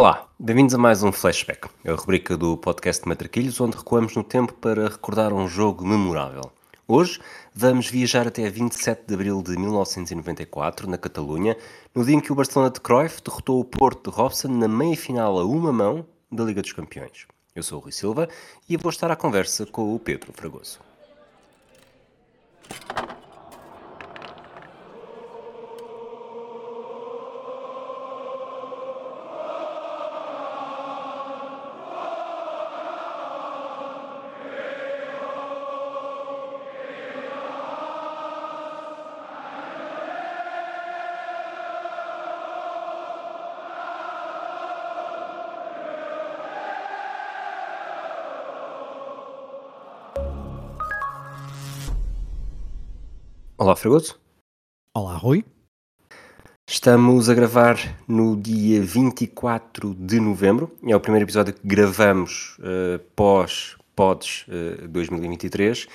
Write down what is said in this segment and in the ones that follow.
Olá, bem-vindos a mais um Flashback, a rubrica do podcast Matraquilhos, onde recuamos no tempo para recordar um jogo memorável. Hoje vamos viajar até 27 de abril de 1994, na Catalunha, no dia em que o Barcelona de Cruyff derrotou o Porto de Robson na meia-final a uma mão da Liga dos Campeões. Eu sou o Rui Silva e vou estar à conversa com o Pedro Fragoso. Olá, Fragoso. Olá, Rui. Estamos a gravar no dia 24 de novembro. É o primeiro episódio que gravamos uh, pós Pods uh, 2023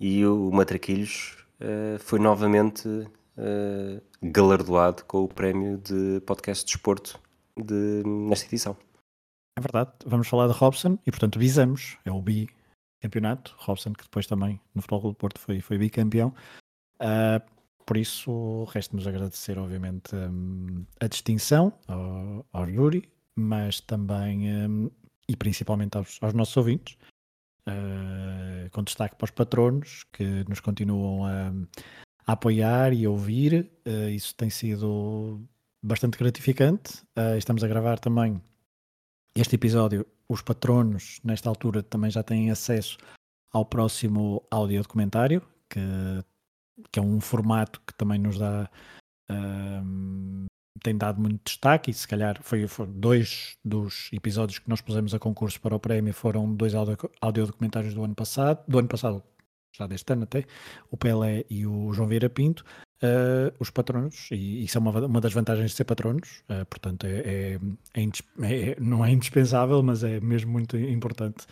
e o Matraquilhos uh, foi novamente galardoado com o prémio de podcast de desporto de, nesta edição. É verdade, vamos falar de Robson e, portanto, visamos, é o bicampeonato. Robson, que depois também no Futebol do Porto foi, foi bicampeão. Uh, por isso, resta-nos agradecer, obviamente, um, a distinção ao, ao Yuri, mas também um, e principalmente aos, aos nossos ouvintes, uh, com destaque para os patronos que nos continuam a, a apoiar e a ouvir. Uh, isso tem sido bastante gratificante. estamos a gravar também este episódio. Os patronos, nesta altura, também já têm acesso ao próximo áudio documentário, que que é um formato que também nos dá tem dado muito destaque e se calhar foi, foi, dois dos episódios que nós pusemos a concurso para o prémio foram dois audiodocumentários do ano passado, do ano passado, já deste ano até, o Pelé e o João Vieira Pinto, uh, os patronos, e isso é uma, uma das vantagens de ser patronos, uh, portanto é, é, é, é, não é indispensável, mas é mesmo muito importante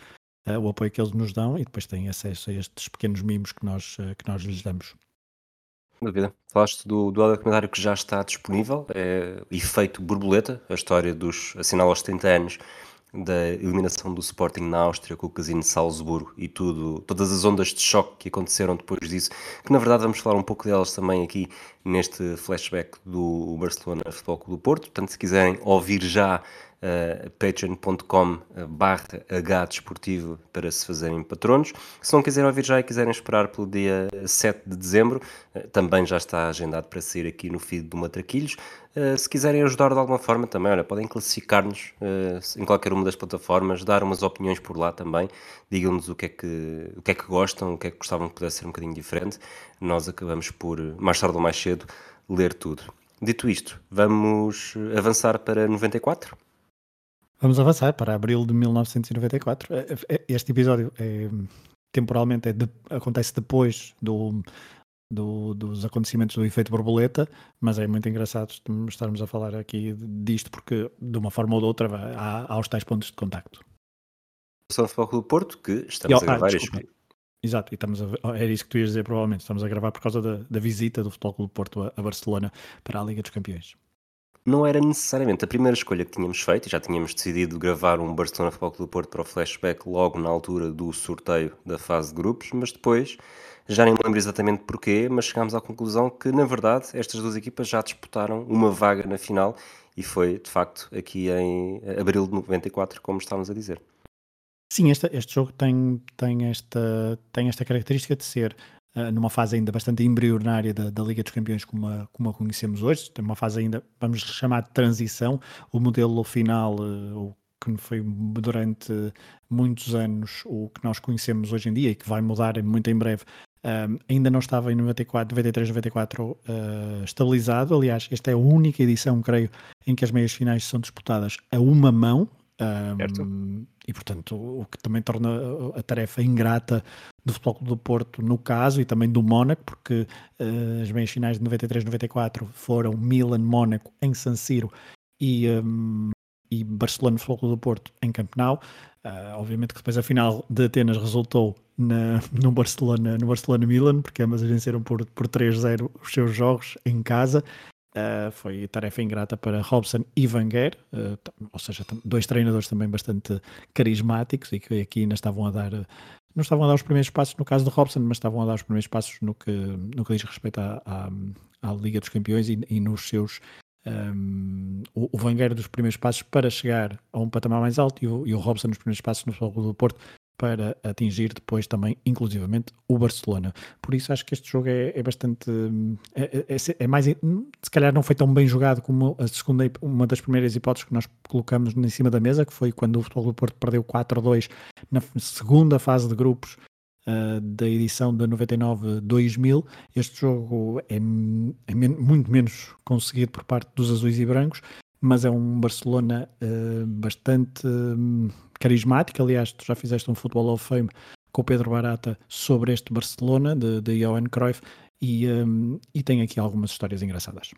uh, o apoio que eles nos dão e depois têm acesso a estes pequenos mimos que nós, que nós lhes damos. Dúvida. Falaste do, do documentário que já está disponível, é Efeito Borboleta, a história dos assinala aos 70 anos da eliminação do Sporting na Áustria com o Casino de Salzburgo e tudo, todas as ondas de choque que aconteceram depois disso, que na verdade vamos falar um pouco delas também aqui neste flashback do Barcelona Futebol Clube do Porto. Portanto, se quiserem ouvir já uh, patreon.com barra H desportivo para se fazerem patronos. Se não quiserem ouvir já e quiserem esperar pelo dia 7 de dezembro, uh, também já está agendado para sair aqui no feed do Matraquilhos. Uh, se quiserem ajudar de alguma forma também, olha, podem classificar-nos em qualquer uma das plataformas, dar umas opiniões por lá também, digam-nos o que, é que, o que é que gostam, o que é que gostavam que pudesse ser um bocadinho diferente. Nós acabamos por, mais tarde ou mais cedo, ler tudo. Dito isto, vamos avançar para 94? Vamos avançar para abril de 1994. É, é, este episódio é, temporalmente é de, acontece depois do, do, dos acontecimentos do efeito borboleta, mas é muito engraçado estarmos a falar aqui disto porque de uma forma ou de outra há, há os tais pontos de contacto. São Futebol do Porto, que estamos e, a ah, gravar ah, Exato, e estamos a, era isso que tu ias dizer provavelmente. Estamos a gravar por causa da, da visita do Futebol do Porto a, a Barcelona para a Liga dos Campeões não era necessariamente a primeira escolha que tínhamos feito, já tínhamos decidido gravar um Barcelona Futebol Clube do Porto para o flashback logo na altura do sorteio da fase de grupos, mas depois, já nem me lembro exatamente porquê, mas chegámos à conclusão que, na verdade, estas duas equipas já disputaram uma vaga na final e foi, de facto, aqui em abril de 94, como estávamos a dizer. Sim, este, este jogo tem, tem, esta, tem esta característica de ser numa fase ainda bastante embrionária da, da, Liga dos Campeões, como a, como a conhecemos hoje, uma fase ainda, vamos chamar de transição, o modelo final, uh, o que foi durante muitos anos o que nós conhecemos hoje em dia e que vai mudar muito em breve, um, ainda não estava em 94, 93, 94 uh, estabilizado. Aliás, esta é a única edição, creio, em que as meias finais são disputadas a uma mão. E portanto, o que também torna a tarefa ingrata do Futebol Clube do Porto no caso e também do Mónaco, porque uh, as meias finais de 93-94 foram Milan-Mónaco em San Siro e, um, e Barcelona Futebol Clube do Porto em Camp Nou. Uh, obviamente que depois a final de Atenas resultou na, no Barcelona no Barcelona Milan, porque ambas venceram por, por 3-0 os seus jogos em casa. Uh, foi tarefa ingrata para Robson e Wenger, uh, ou seja, dois treinadores também bastante carismáticos e que aqui ainda estavam a dar, não estavam a dar os primeiros passos no caso de Robson, mas estavam a dar os primeiros passos no que, no que diz respeito à, à, à Liga dos Campeões e, e nos seus um, o, o Wenger dos primeiros passos para chegar a um patamar mais alto e o, e o Robson nos primeiros passos no Futebol do Porto para atingir depois também, inclusivamente, o Barcelona. Por isso acho que este jogo é, é bastante. É, é, é, é mais. Se calhar não foi tão bem jogado como a segunda, uma das primeiras hipóteses que nós colocamos em cima da mesa, que foi quando o Futebol do Porto perdeu 4-2 na segunda fase de grupos uh, da edição de 99-2000. Este jogo é, é men muito menos conseguido por parte dos azuis e brancos, mas é um Barcelona uh, bastante um, carismático. Aliás, tu já fizeste um Football of Fame com o Pedro Barata sobre este Barcelona de, de Johan Cruyff e, um, e tem aqui algumas histórias engraçadas.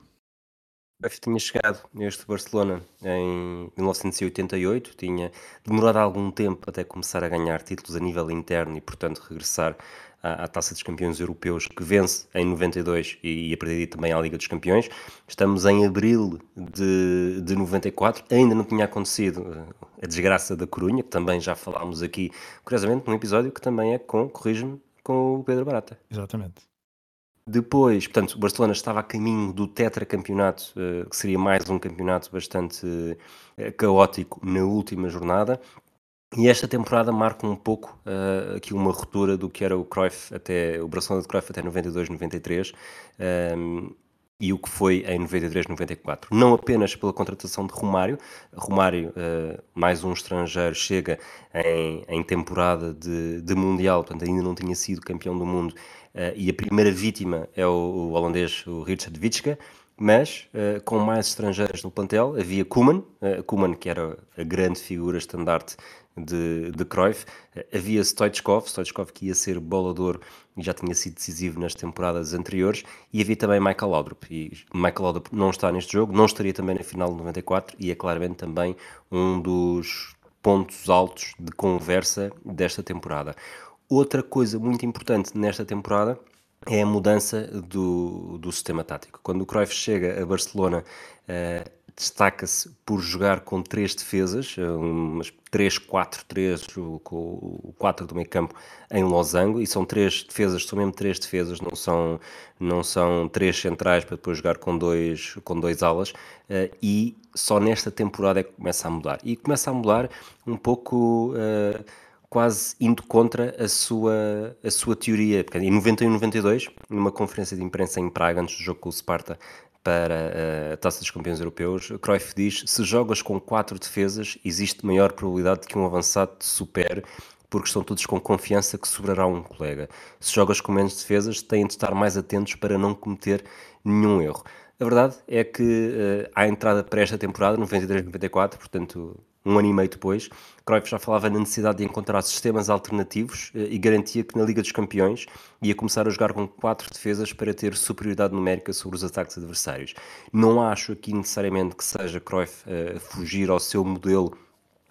Cruyff tinha chegado neste Barcelona em 1988, tinha demorado algum tempo até começar a ganhar títulos a nível interno e, portanto, regressar à, à Taça dos Campeões Europeus, que vence em 92 e, e a partir daí também à Liga dos Campeões. Estamos em abril de, de 94, ainda não tinha acontecido eh, a desgraça da Corunha, que também já falámos aqui, curiosamente, num episódio que também é com, corrijo-me, com o Pedro Barata. Exatamente. Depois, portanto, o Barcelona estava a caminho do tetracampeonato, eh, que seria mais um campeonato bastante eh, caótico na última jornada. E esta temporada marca um pouco uh, aqui uma ruptura do que era o Cruyff até o Barcelona de Cruyff até 92, 93 um, e o que foi em 93, 94. Não apenas pela contratação de Romário, Romário, uh, mais um estrangeiro, chega em, em temporada de, de, Mundial, portanto ainda não tinha sido campeão do mundo, uh, e a primeira vítima é o, o holandês, o Richard Witschke, mas uh, com mais estrangeiros no plantel havia Koeman, uh, que era a grande figura estandarte de, de Cruyff. Havia Stoichkov, Stoichkov que ia ser bolador e já tinha sido decisivo nas temporadas anteriores, e havia também Michael Laudrup. E Michael Laudrup não está neste jogo, não estaria também na final de 94 e é claramente também um dos pontos altos de conversa desta temporada. Outra coisa muito importante nesta temporada é a mudança do, do sistema tático. Quando o Cruyff chega a Barcelona, uh, destaca-se por jogar com três defesas, eh, umas 3-4-3, com o 4 do meio campo em losango, e são três defesas, são mesmo três defesas, não são, não são três centrais para depois jogar com dois, com dois alas, uh, e só nesta temporada é que começa a mudar. E começa a mudar um pouco... Uh, quase indo contra a sua, a sua teoria. Em 91 92, numa conferência de imprensa em Praga, antes do jogo com o Sparta, para a Taça dos Campeões Europeus, Cruyff diz: se jogas com quatro defesas, existe maior probabilidade de que um avançado te supere, porque estão todos com confiança que sobrará um colega. Se jogas com menos defesas, têm de estar mais atentos para não cometer nenhum erro. A verdade é que uh, à entrada para esta temporada, 93-94, portanto um ano e meio depois, Cruyff já falava na necessidade de encontrar sistemas alternativos uh, e garantia que na Liga dos Campeões ia começar a jogar com quatro defesas para ter superioridade numérica sobre os ataques adversários. Não acho aqui necessariamente que seja Cruyff uh, fugir ao seu modelo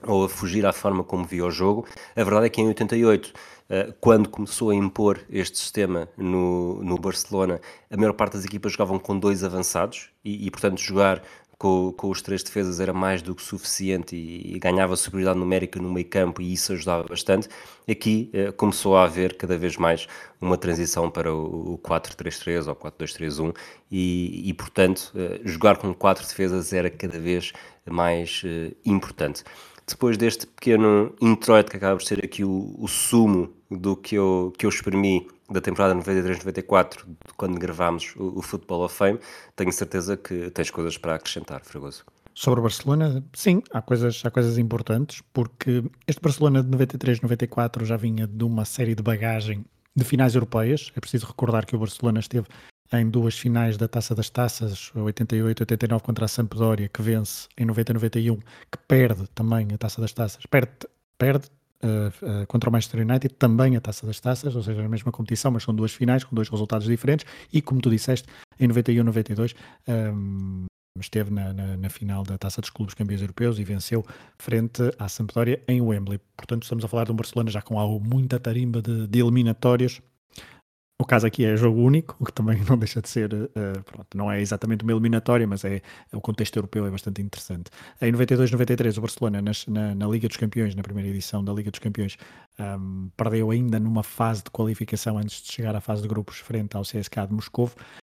ou a fugir à forma como via o jogo. A verdade é que em 88 eh, quando começou a impor este sistema no, no Barcelona, a maior parte das equipas jogavam com dois avançados e, e portanto, jogar com, com, os três defesas era mais do que suficiente e, e ganhava superioridade numérica no meio campo e isso ajudava bastante. Aqui eh, começou a haver cada vez mais uma transição para o, o 4-3-3 ou 4-2-3-1 e, e, portanto, eh, jogar com quatro defesas era cada vez mais eh, importante depois deste pequeno introito que acaba por ser aqui o, o sumo do que eu, que eu exprimi da temporada 93-94, quando gravámos o, o Football of Fame, tenho certeza que tens coisas para acrescentar, Fragoso. Sobre o Barcelona, sim, há coisas, há coisas importantes, porque este Barcelona de 93-94 já vinha de uma série de bagagem de finais europeias. É preciso recordar que o Barcelona esteve em duas finais da Taça das Taças, 88-89 contra a Sampdoria, que vence em 90-91, que perde também a Taça das Taças, perde, perde uh, uh, contra o Manchester United também a Taça das Taças, ou seja, a mesma competição, mas são duas finais com dois resultados diferentes, e como tu disseste, em 91-92 um, esteve na, na, na, final da Taça dos Clubes Campeões Europeus e venceu frente à Sampdoria em Wembley. Portanto, estamos a falar de um Barcelona já com algo muita tarimba de, de eliminatórias o caso aqui é jogo único, o que também não deixa de ser, uh, pronto, não é exatamente uma eliminatória, mas é, é, o contexto europeu é bastante interessante. Em 92-93, o Barcelona, nas, na, na, Liga dos Campeões, na primeira edição da Liga dos Campeões, um, perdeu ainda numa fase de qualificação antes de chegar à fase de grupos frente ao CSK de Moscou.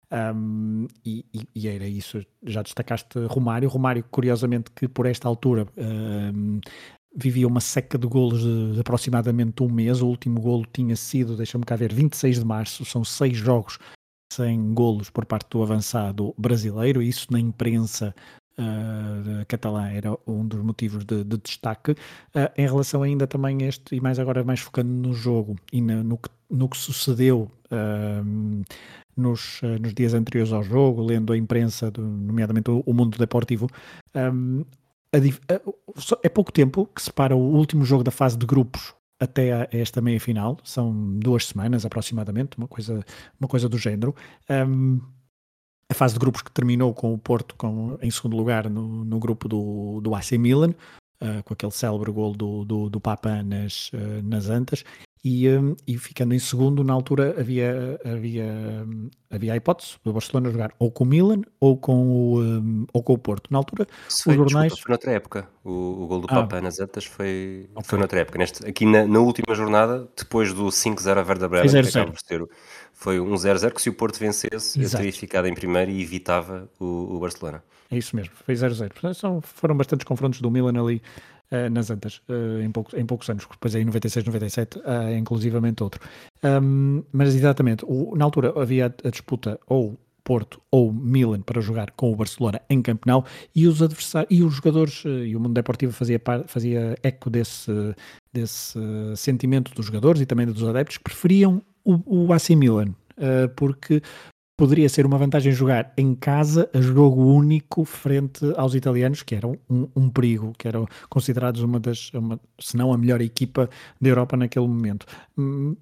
Um, e, e, era isso, já destacaste Romário, Romário curiosamente que por esta altura um, vivia uma seca de golos de, de, aproximadamente um mês. O último golo tinha sido, deixa-me cá ver, 26 de março. São seis jogos sem golos por parte do avançado brasileiro. Isso na imprensa uh, catalã era um dos motivos de, de destaque. Uh, em relação ainda também a este, e mais agora mais focando no jogo e na, no, que, no que sucedeu. Uh, nos, nos, dias anteriores ao jogo, lendo a imprensa, do, nomeadamente o, o Mundo Deportivo, um, é pouco tempo que separa o último jogo da fase de grupos até esta meia final, são duas semanas aproximadamente, uma coisa, uma coisa do género. Um, a fase de grupos que terminou com o Porto com, em segundo lugar no, no grupo do, do AC Milan, uh, com aquele célebre gol do, do, do Papa nas, uh, nas Antas, e, um, e, ficando em segundo, na altura havia, havia, havia a hipótese do Barcelona jogar ou com o Milan ou com o, um, ou com o Porto. Na altura, os foi, jornais. Desculpa, foi noutra época. O, o gol do ah. Papa nas Antas foi, okay. foi noutra época. Neste, aqui na, na, última jornada, depois do 5-0 a Verda Bremen, que foi um 0-0 que se o Porto vencesse, Exato. teria ficado em primeiro e evitava o, o Barcelona. É isso mesmo, foi 0-0. Foram bastantes confrontos do Milan ali uh, nas Antas, uh, em, poucos, em poucos anos, depois aí 96, 97, uh, inclusivamente outro. Um, mas exatamente, o, na altura havia a, a disputa ou Porto ou Milan para jogar com o Barcelona em Camp Nou e os adversários e os jogadores eh, e o mundo deportivo fazia, fazia eco desse, desse sentimento dos jogadores e também dos adeptos que preferiam o, o AC Milan uh, porque poderia ser uma vantagem jogar em casa a jogo único frente aos italianos, que eram um, um perigo, que eram considerados uma das, uma, se não a melhor equipa da Europa naquele momento. Hum,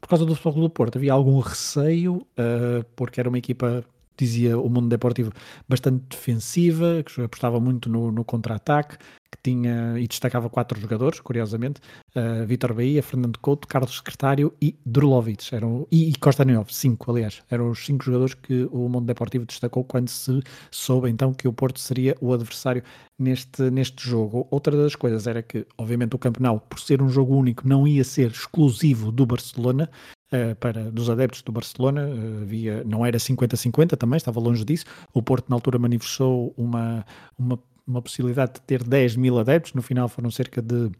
por causa do Futebol do Porto havia algum receio, uh, porque era uma equipa dizia o mundo deportivo, bastante defensiva, que apostava muito no, no contra-ataque, que tinha e destacava quatro jogadores, curiosamente, uh, Vitor Bahia, Fernando Couto, Carlos Secretário e Drulovic, eram, e, e Costa Neov, cinco, aliás, eram os cinco jogadores que o mundo deportivo destacou quando se soube então que o Porto seria o adversário neste, neste jogo. Outra das coisas era que, obviamente, o campeonato, por ser um jogo único, não ia ser exclusivo do Barcelona, uh, para, dos adeptos do Barcelona, uh, havia, não era 50-50 também, estava longe disso. O Porto, na altura, manifestou uma, uma, uma possibilidade de ter 10 mil adeptos, no final foram cerca de,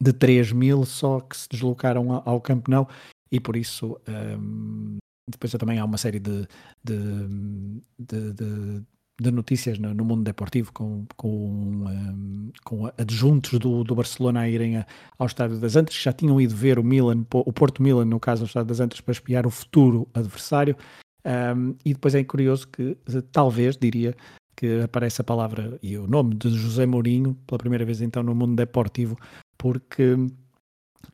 de 3 mil só que se deslocaram ao, ao Camp Nou e por isso. Um, depois também há uma série de, de, de, de de notícias no, no mundo deportivo com, com, um, com adjuntos do, do Barcelona a irem a, ao Estádio das Antas, que já tinham ido ver o Milan, o Porto Milan, no caso, ao Estádio das Antas, para espiar o futuro adversário. Um, e depois é curioso que, talvez, diria, que aparece a palavra e o nome de José Mourinho pela primeira vez então no mundo deportivo, porque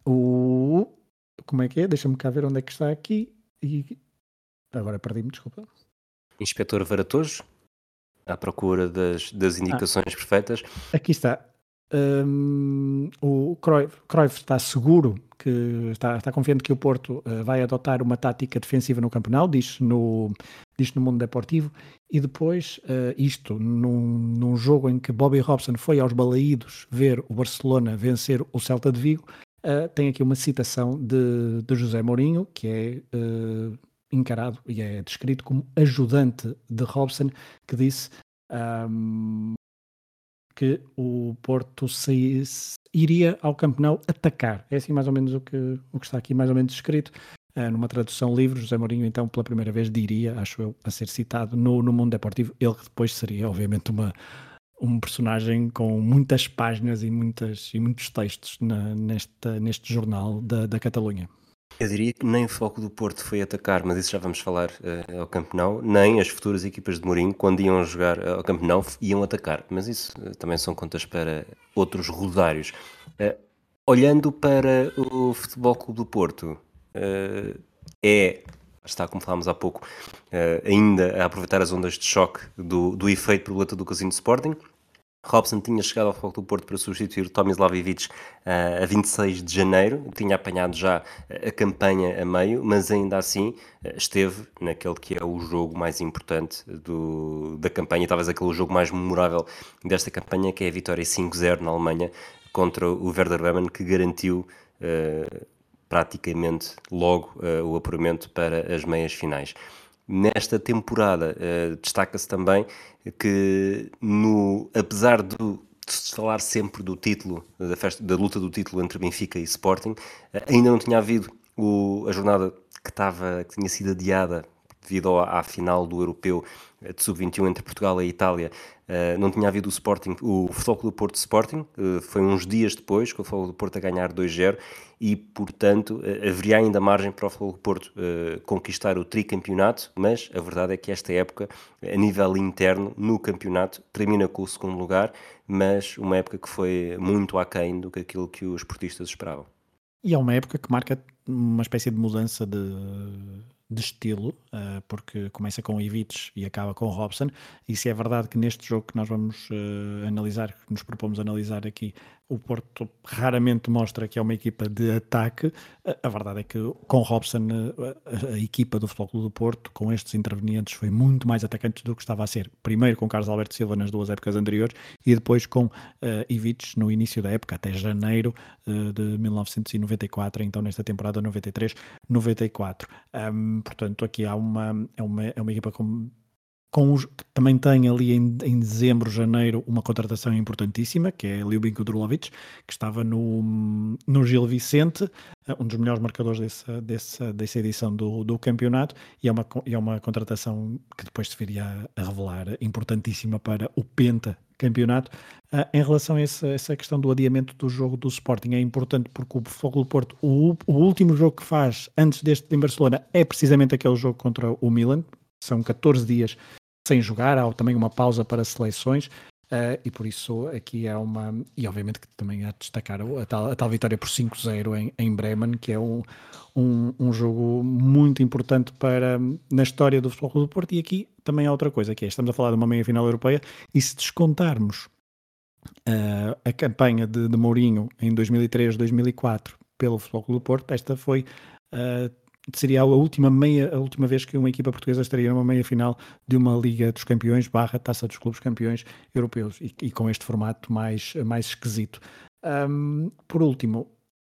o. Como é que é? Deixa-me cá ver onde é que está aqui. E agora perdi-me, desculpa. Inspetor Varatojo? à procura das, das ah. indicações ah, perfeitas. Aqui está. Um, o Cruyff, Cruyff, está seguro que está, está confiante que o Porto uh, vai adotar uma tática defensiva no campeonato, diz no, diz no mundo deportivo, e depois uh, isto num, num jogo em que Bobby Robson foi aos balaídos ver o Barcelona vencer o Celta de Vigo, uh, tem aqui uma citação de, de José Mourinho, que é encarado e é descrito como ajudante de Robson, que disse um, que o Porto se, iria ao Camp Nou atacar. É assim mais ou menos o que, o que está aqui mais ou menos escrito. Uh, numa tradução livre, José Mourinho então pela primeira vez diria, acho eu, a ser citado no, no mundo deportivo, ele que depois seria obviamente uma, um personagem com muitas páginas e, muitas, e muitos textos na, nesta, neste jornal da, da Catalunha. Eu diria que nem o foco do Porto foi atacar, mas isso já vamos falar uh, ao Camp Nou, nem as futuras equipas de Mourinho, quando iam jogar uh, ao Camp Nou, iam atacar. Mas isso uh, também são contas para outros rodários. olhando para o Futebol Clube do Porto, é, está como falámos há pouco, ainda a aproveitar as ondas de choque do, do efeito borboleta do Casino Sporting, Robson tinha chegado ao Futebol do Porto para substituir Tomislav Ivic uh, a 26 de janeiro, tinha apanhado já a campanha a meio, mas ainda assim uh, esteve naquele que é o jogo mais importante do, da campanha, talvez aquele jogo mais memorável desta campanha, que é a vitória 5-0 na Alemanha contra o Werder Bremen, que garantiu uh, praticamente logo o apuramento para as meias finais. Nesta temporada, uh, destaca-se também que, no, apesar de se falar sempre do título, da, festa, da luta do título entre Benfica e Sporting, uh, ainda não tinha havido o, a jornada que, estava, que tinha sido adiada devido à, à final do Europeu de Sub-21 entre Portugal e Itália, uh, não tinha havido o Sporting, o Futebol do Porto Sporting, uh, foi uns dias depois que o Futebol do Porto a ganhar 2-0 e, portanto, uh, haveria ainda margem para o Futebol do Porto conquistar o tricampeonato, mas a verdade é que esta época, a nível interno, no campeonato, termina com o segundo lugar, mas uma época que foi muito aquém do que aquilo que os portistas esperavam. E é uma época que marca uma espécie de mudança de de estilo, uh, porque começa com Ivic e acaba com Robson, e se é verdade que neste jogo que nós vamos uh, analisar, que nos propomos analisar aqui, o Porto raramente mostra que é uma equipa de ataque. A verdade é que com Robson, a, a equipa do Futebol Clube do Porto, com estes intervenientes, foi muito mais atacante do que estava a ser. Primeiro com Carlos Alberto Silva nas duas épocas anteriores e depois com uh, Ivic no início da época, até janeiro uh, de 1994, então nesta temporada 93-94. Um, portanto, aqui há uma, é uma, é uma equipa com com os, que também tem ali em, em, dezembro, janeiro, uma contratação importantíssima, que é Ljubin Kudrovic, que estava no, no Gil Vicente, eh, um dos melhores marcadores dessa, dessa, dessa edição do, do campeonato, e é, uma, é uma contratação que depois se viria a, a revelar importantíssima para o Penta campeonato. Uh, em relação a essa, essa, questão do adiamento do jogo do Sporting, é importante porque o Fogo do Porto, o, o último jogo que faz antes deste em Barcelona é precisamente aquele jogo contra o Milan, são 14 dias sem jogar, há também uma pausa para seleções. Uh, e por isso aqui há uma. E obviamente que também há de destacar a tal, a tal vitória por 5-0 em, em Bremen, que é um, um, um, jogo muito importante para, na história do futebol do Porto. E aqui também há outra coisa, que é: estamos a falar de uma meia final europeia, e se descontarmos uh, a campanha de, de Mourinho em 2003-2004 pelo Futebol do Porto, esta foi uh, seria a última meia, a última vez que uma equipa portuguesa estaria numa meia final de uma Liga dos Campeões barra Taça dos Clubes Campeões Europeus e, e com este formato mais, mais esquisito. Um, por último,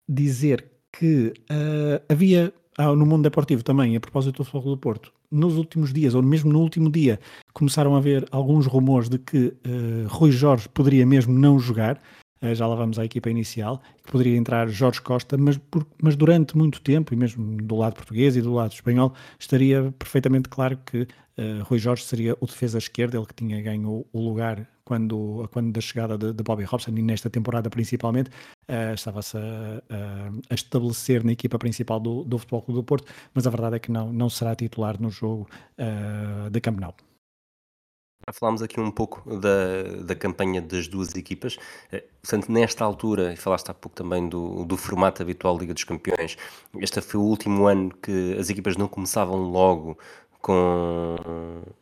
dizer que uh, havia ah, no mundo deportivo também, a propósito do Futebol do Porto, nos últimos dias, ou mesmo no último dia, começaram a haver alguns rumores de que uh, Rui Jorge poderia mesmo não jogar. Eh, já lá vamos à equipa inicial, que poderia entrar Jorge Costa, mas, por, mas durante muito tempo, e mesmo do lado português e do lado espanhol, estaria perfeitamente claro que uh, Rui Jorge seria o defesa esquerda, ele que tinha ganho o, lugar quando, quando da chegada de, de, Bobby Robson e nesta temporada principalmente, uh, estava-se a, a, a, estabelecer na equipa principal do, do Futebol Clube do Porto, mas a verdade é que não, não será titular no jogo uh, de Camp Nou. Falámos aqui um pouco da, da campanha das duas equipas. Eh, portanto, nesta altura, e falaste há pouco também do, do formato habitual Liga dos Campeões, este foi o último ano que as equipas não começavam logo com,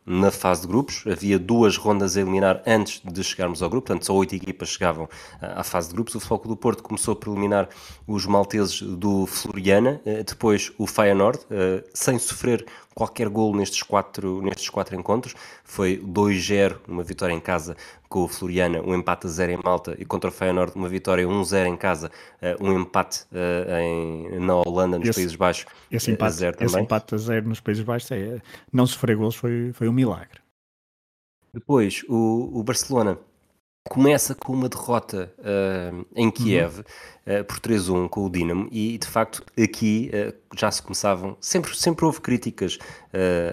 na fase de grupos. Havia duas rondas a eliminar antes de chegarmos ao grupo, portanto, só oito equipas chegavam à fase de grupos. O Foco do Porto começou por eliminar os malteses do Floriana, eh, depois o Feyenoord, eh, sem sofrer qualquer gol nestes quatro, nestes quatro encontros. Foi 2-0, uma vitória em casa com o Floriana, um empate a 0 em Malta e contra o Feyenoord uma vitória 1-0 em casa, eh, um empate uh, em, na Holanda, nos esse, Países Baixos, esse empate, a 0 também. Esse empate a 0 nos Países Baixos, é, não sofrer gols foi, foi um milagre. Depois, o, o Barcelona começa com uma derrota uh, em Kiev uhum. uh, por 3-1 com o Dinamo e de facto aqui uh, já se começavam, sempre, sempre houve críticas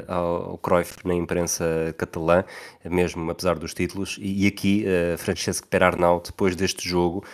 ao, ao Cruyff na imprensa catalã, mesmo apesar dos títulos, e, e aqui Francesco Perarnau, depois deste jogo,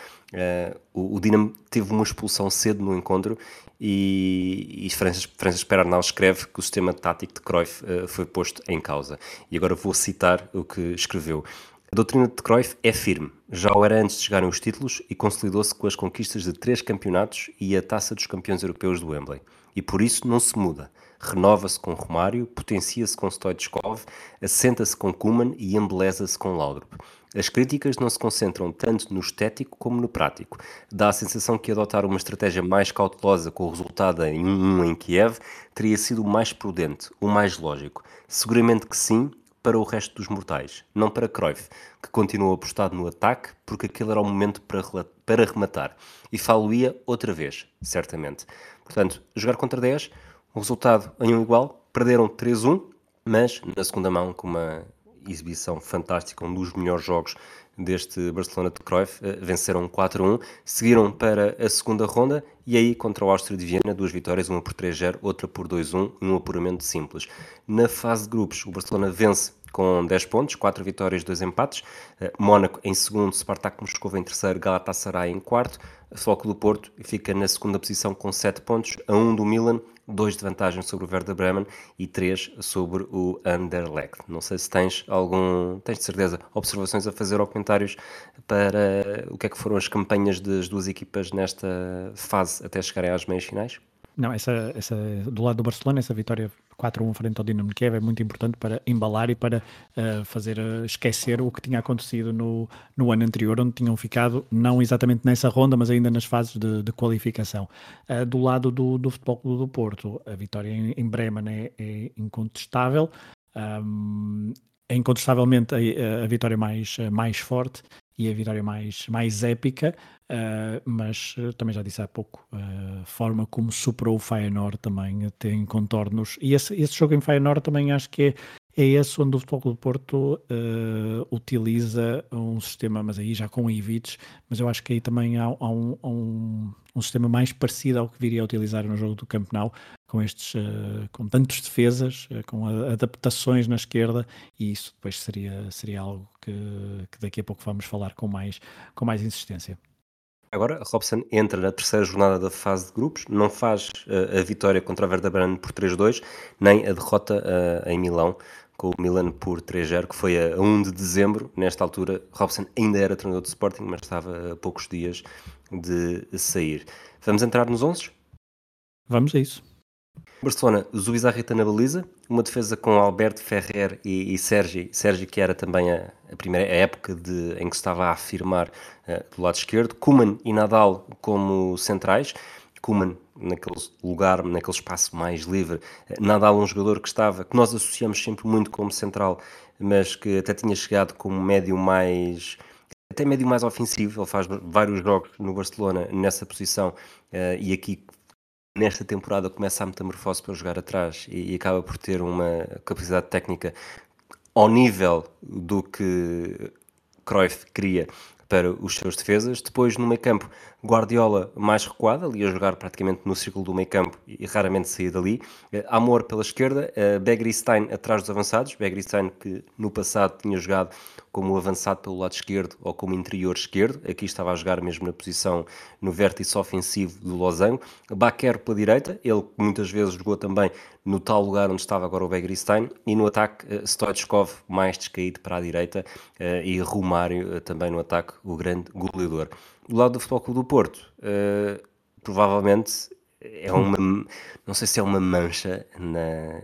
o, o Dinamo teve uma expulsão cedo no encontro e, e Francis, Francis Perarnau escreve que o sistema tático de Cruyff foi posto em causa. E agora vou citar o que escreveu. A doutrina de Cruyff é firme. Já o era antes de chegarem os títulos e consolidou-se com as conquistas de três campeonatos e a taça dos campeões europeus do Wembley. E por isso não se muda. Renova-se com Romário, potencia-se com Stoichkov, assenta-se com Kuman e embeleza-se com Laudrup. As críticas não se concentram tanto no estético como no prático. Dá a sensação que adotar uma estratégia mais cautelosa com o resultado em 1-1 em Kiev teria sido o mais prudente, o mais lógico. Seguramente que sim, para o resto dos mortais, não para Cruyff, que continuou apostado no ataque porque aquele era o momento para, para rematar. E falo-ia outra vez, certamente. Portanto, jogar contra 10, o resultado em um igual, perderam 3-1, mas na segunda mão, com uma exibição fantástica, um dos melhores jogos deste Barcelona de Cruyff, eh, venceram 4-1, seguiram para a segunda ronda e aí contra o Áustria de Viena, duas vitórias, uma por 3-0, outra por 2-1 e um apuramento simples. Na fase de grupos, o Barcelona vence com 10 pontos, 4 vitórias, 2 empates. Uh, Mónaco em segundo, Spartak Moscou em terceiro, Galatasaray em quarto. Foco do Porto fica na segunda posição com 7 pontos, a 1 do Milan, 2 de vantagem sobre o Werder Bremen e 3 sobre o Anderlecht. Não sei se tens algum, tens de certeza, observações a fazer ou comentários para o que é que foram as campanhas das duas equipas nesta fase até chegarem às meias finais? Não, essa, essa, do lado do Barcelona, essa vitória 4-1 frente ao Dinamo Kiev é muito importante para embalar e para uh, fazer uh, esquecer o que tinha acontecido no, no ano anterior, onde tinham ficado, não exatamente nessa ronda, mas ainda nas fases de, de qualificação. Uh, do lado do, do Futebol Clube do Porto, a vitória em, em Bremen é, é incontestável. Um, é incontestavelmente a, a, vitória mais, mais forte e a vitória mais, mais épica, uh, mas uh, também já disse há pouco, a uh, forma como superou o Feyenoord também tem contornos, e esse, esse jogo em Feyenoord também acho que é, é esse onde o Futebol Clube do Porto utiliza um sistema, mas aí já com Ivic, mas eu acho que aí também há, há, um, um, um, sistema mais parecido ao que viria a utilizar no jogo do Camp Nou, com estes, uh, com tantos defesas, uh, com adaptações na esquerda, e isso depois seria, seria algo que, que daqui a pouco vamos falar com mais, com mais insistência. Agora, Robson entra na terceira jornada da fase de grupos, não faz uh, a vitória contra a Werder Bremen por 3-2, nem a derrota em Milão com o Milan por 3-0, que foi a 1 de dezembro. Nesta altura, Robson ainda era treinador de Sporting, mas estava a poucos dias de sair. Vamos entrar nos 11? Vamos a isso. Barcelona, Zubizarreta na baliza, uma defesa com Alberto Ferrer e, e Sérgio, Sérgio que era também a, a primeira a época de, em que estava a afirmar uh, do lado esquerdo, Kuman e Nadal como centrais, Kuman naquele lugar, naquele espaço mais livre, uh, Nadal um jogador que estava, que nós associamos sempre muito como central, mas que até tinha chegado como médio mais até médio mais ofensivo, ele faz vários jogos no Barcelona nessa posição uh, e aqui nesta temporada começa a metamorfose para jogar atrás e, e acaba por ter uma capacidade técnica ao nível do que Cruyff queria para os seus defesas. Depois, no meio campo, Guardiola mais recuado, ali a jogar praticamente no círculo do meio campo e raramente sair dali. Eh, Amor pela esquerda, uh, Begristein atrás dos avançados. Begristein que no passado tinha jogado como avançado pelo lado esquerdo ou como interior esquerdo. Aqui estava a jogar mesmo na posição no vértice ofensivo do Losango. Baquer pela direita, ele muitas vezes jogou também no tal lugar onde estava agora o Begristein. E no ataque, uh, Stoichkov mais descaído para a direita e Romário também no ataque, o grande goleador do lado do Futebol Clube do Porto, uh, provavelmente é uma, não sei se é uma mancha na,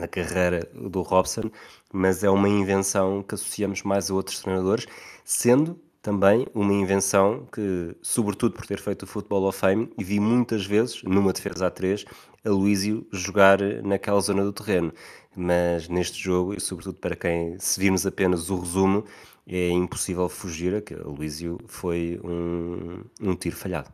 na carreira do Robson, mas é uma invenção que associamos mais a outros treinadores, sendo também uma invenção que, sobretudo por ter feito o Football of Fame, e vi muitas vezes, numa defesa a 3, a Luísio jogar naquela zona do terreno. Mas neste jogo, e sobretudo para quem, se virmos apenas o resumo, é impossível fugir a que o Luísio foi um, um tiro falhado.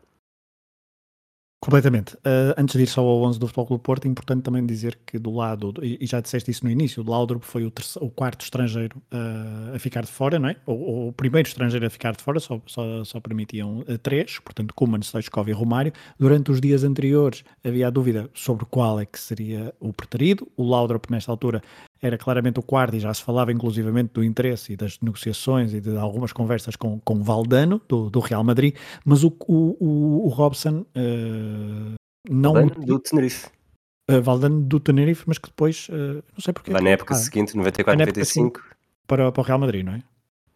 Completamente. Uh, antes de ir só ao 11 do Futebol Clube Porto, é importante também dizer que do lado, e já disseste isso no início, o Laudrup foi o, terceiro, o quarto estrangeiro uh, a ficar de fora, não é? O, o, primeiro estrangeiro a ficar de fora, só, só, só permitiam uh, três, portanto Kuman, Stoichkov e Romário. Durante os dias anteriores havia a dúvida sobre qual é que seria o preterido. O Laudrup, nesta altura, era claramente o quarto e já se falava inclusivamente do interesse e das negociações e de algumas conversas com, com Valdano, do, do Real Madrid, mas o, o, o Robson uh, não... Valdano do Tenerife. Uh, Valdano do Tenerife, mas que depois, uh, não sei porquê. Vai na época ah, seguinte, 94, 95. Para, para o Real Madrid, não é?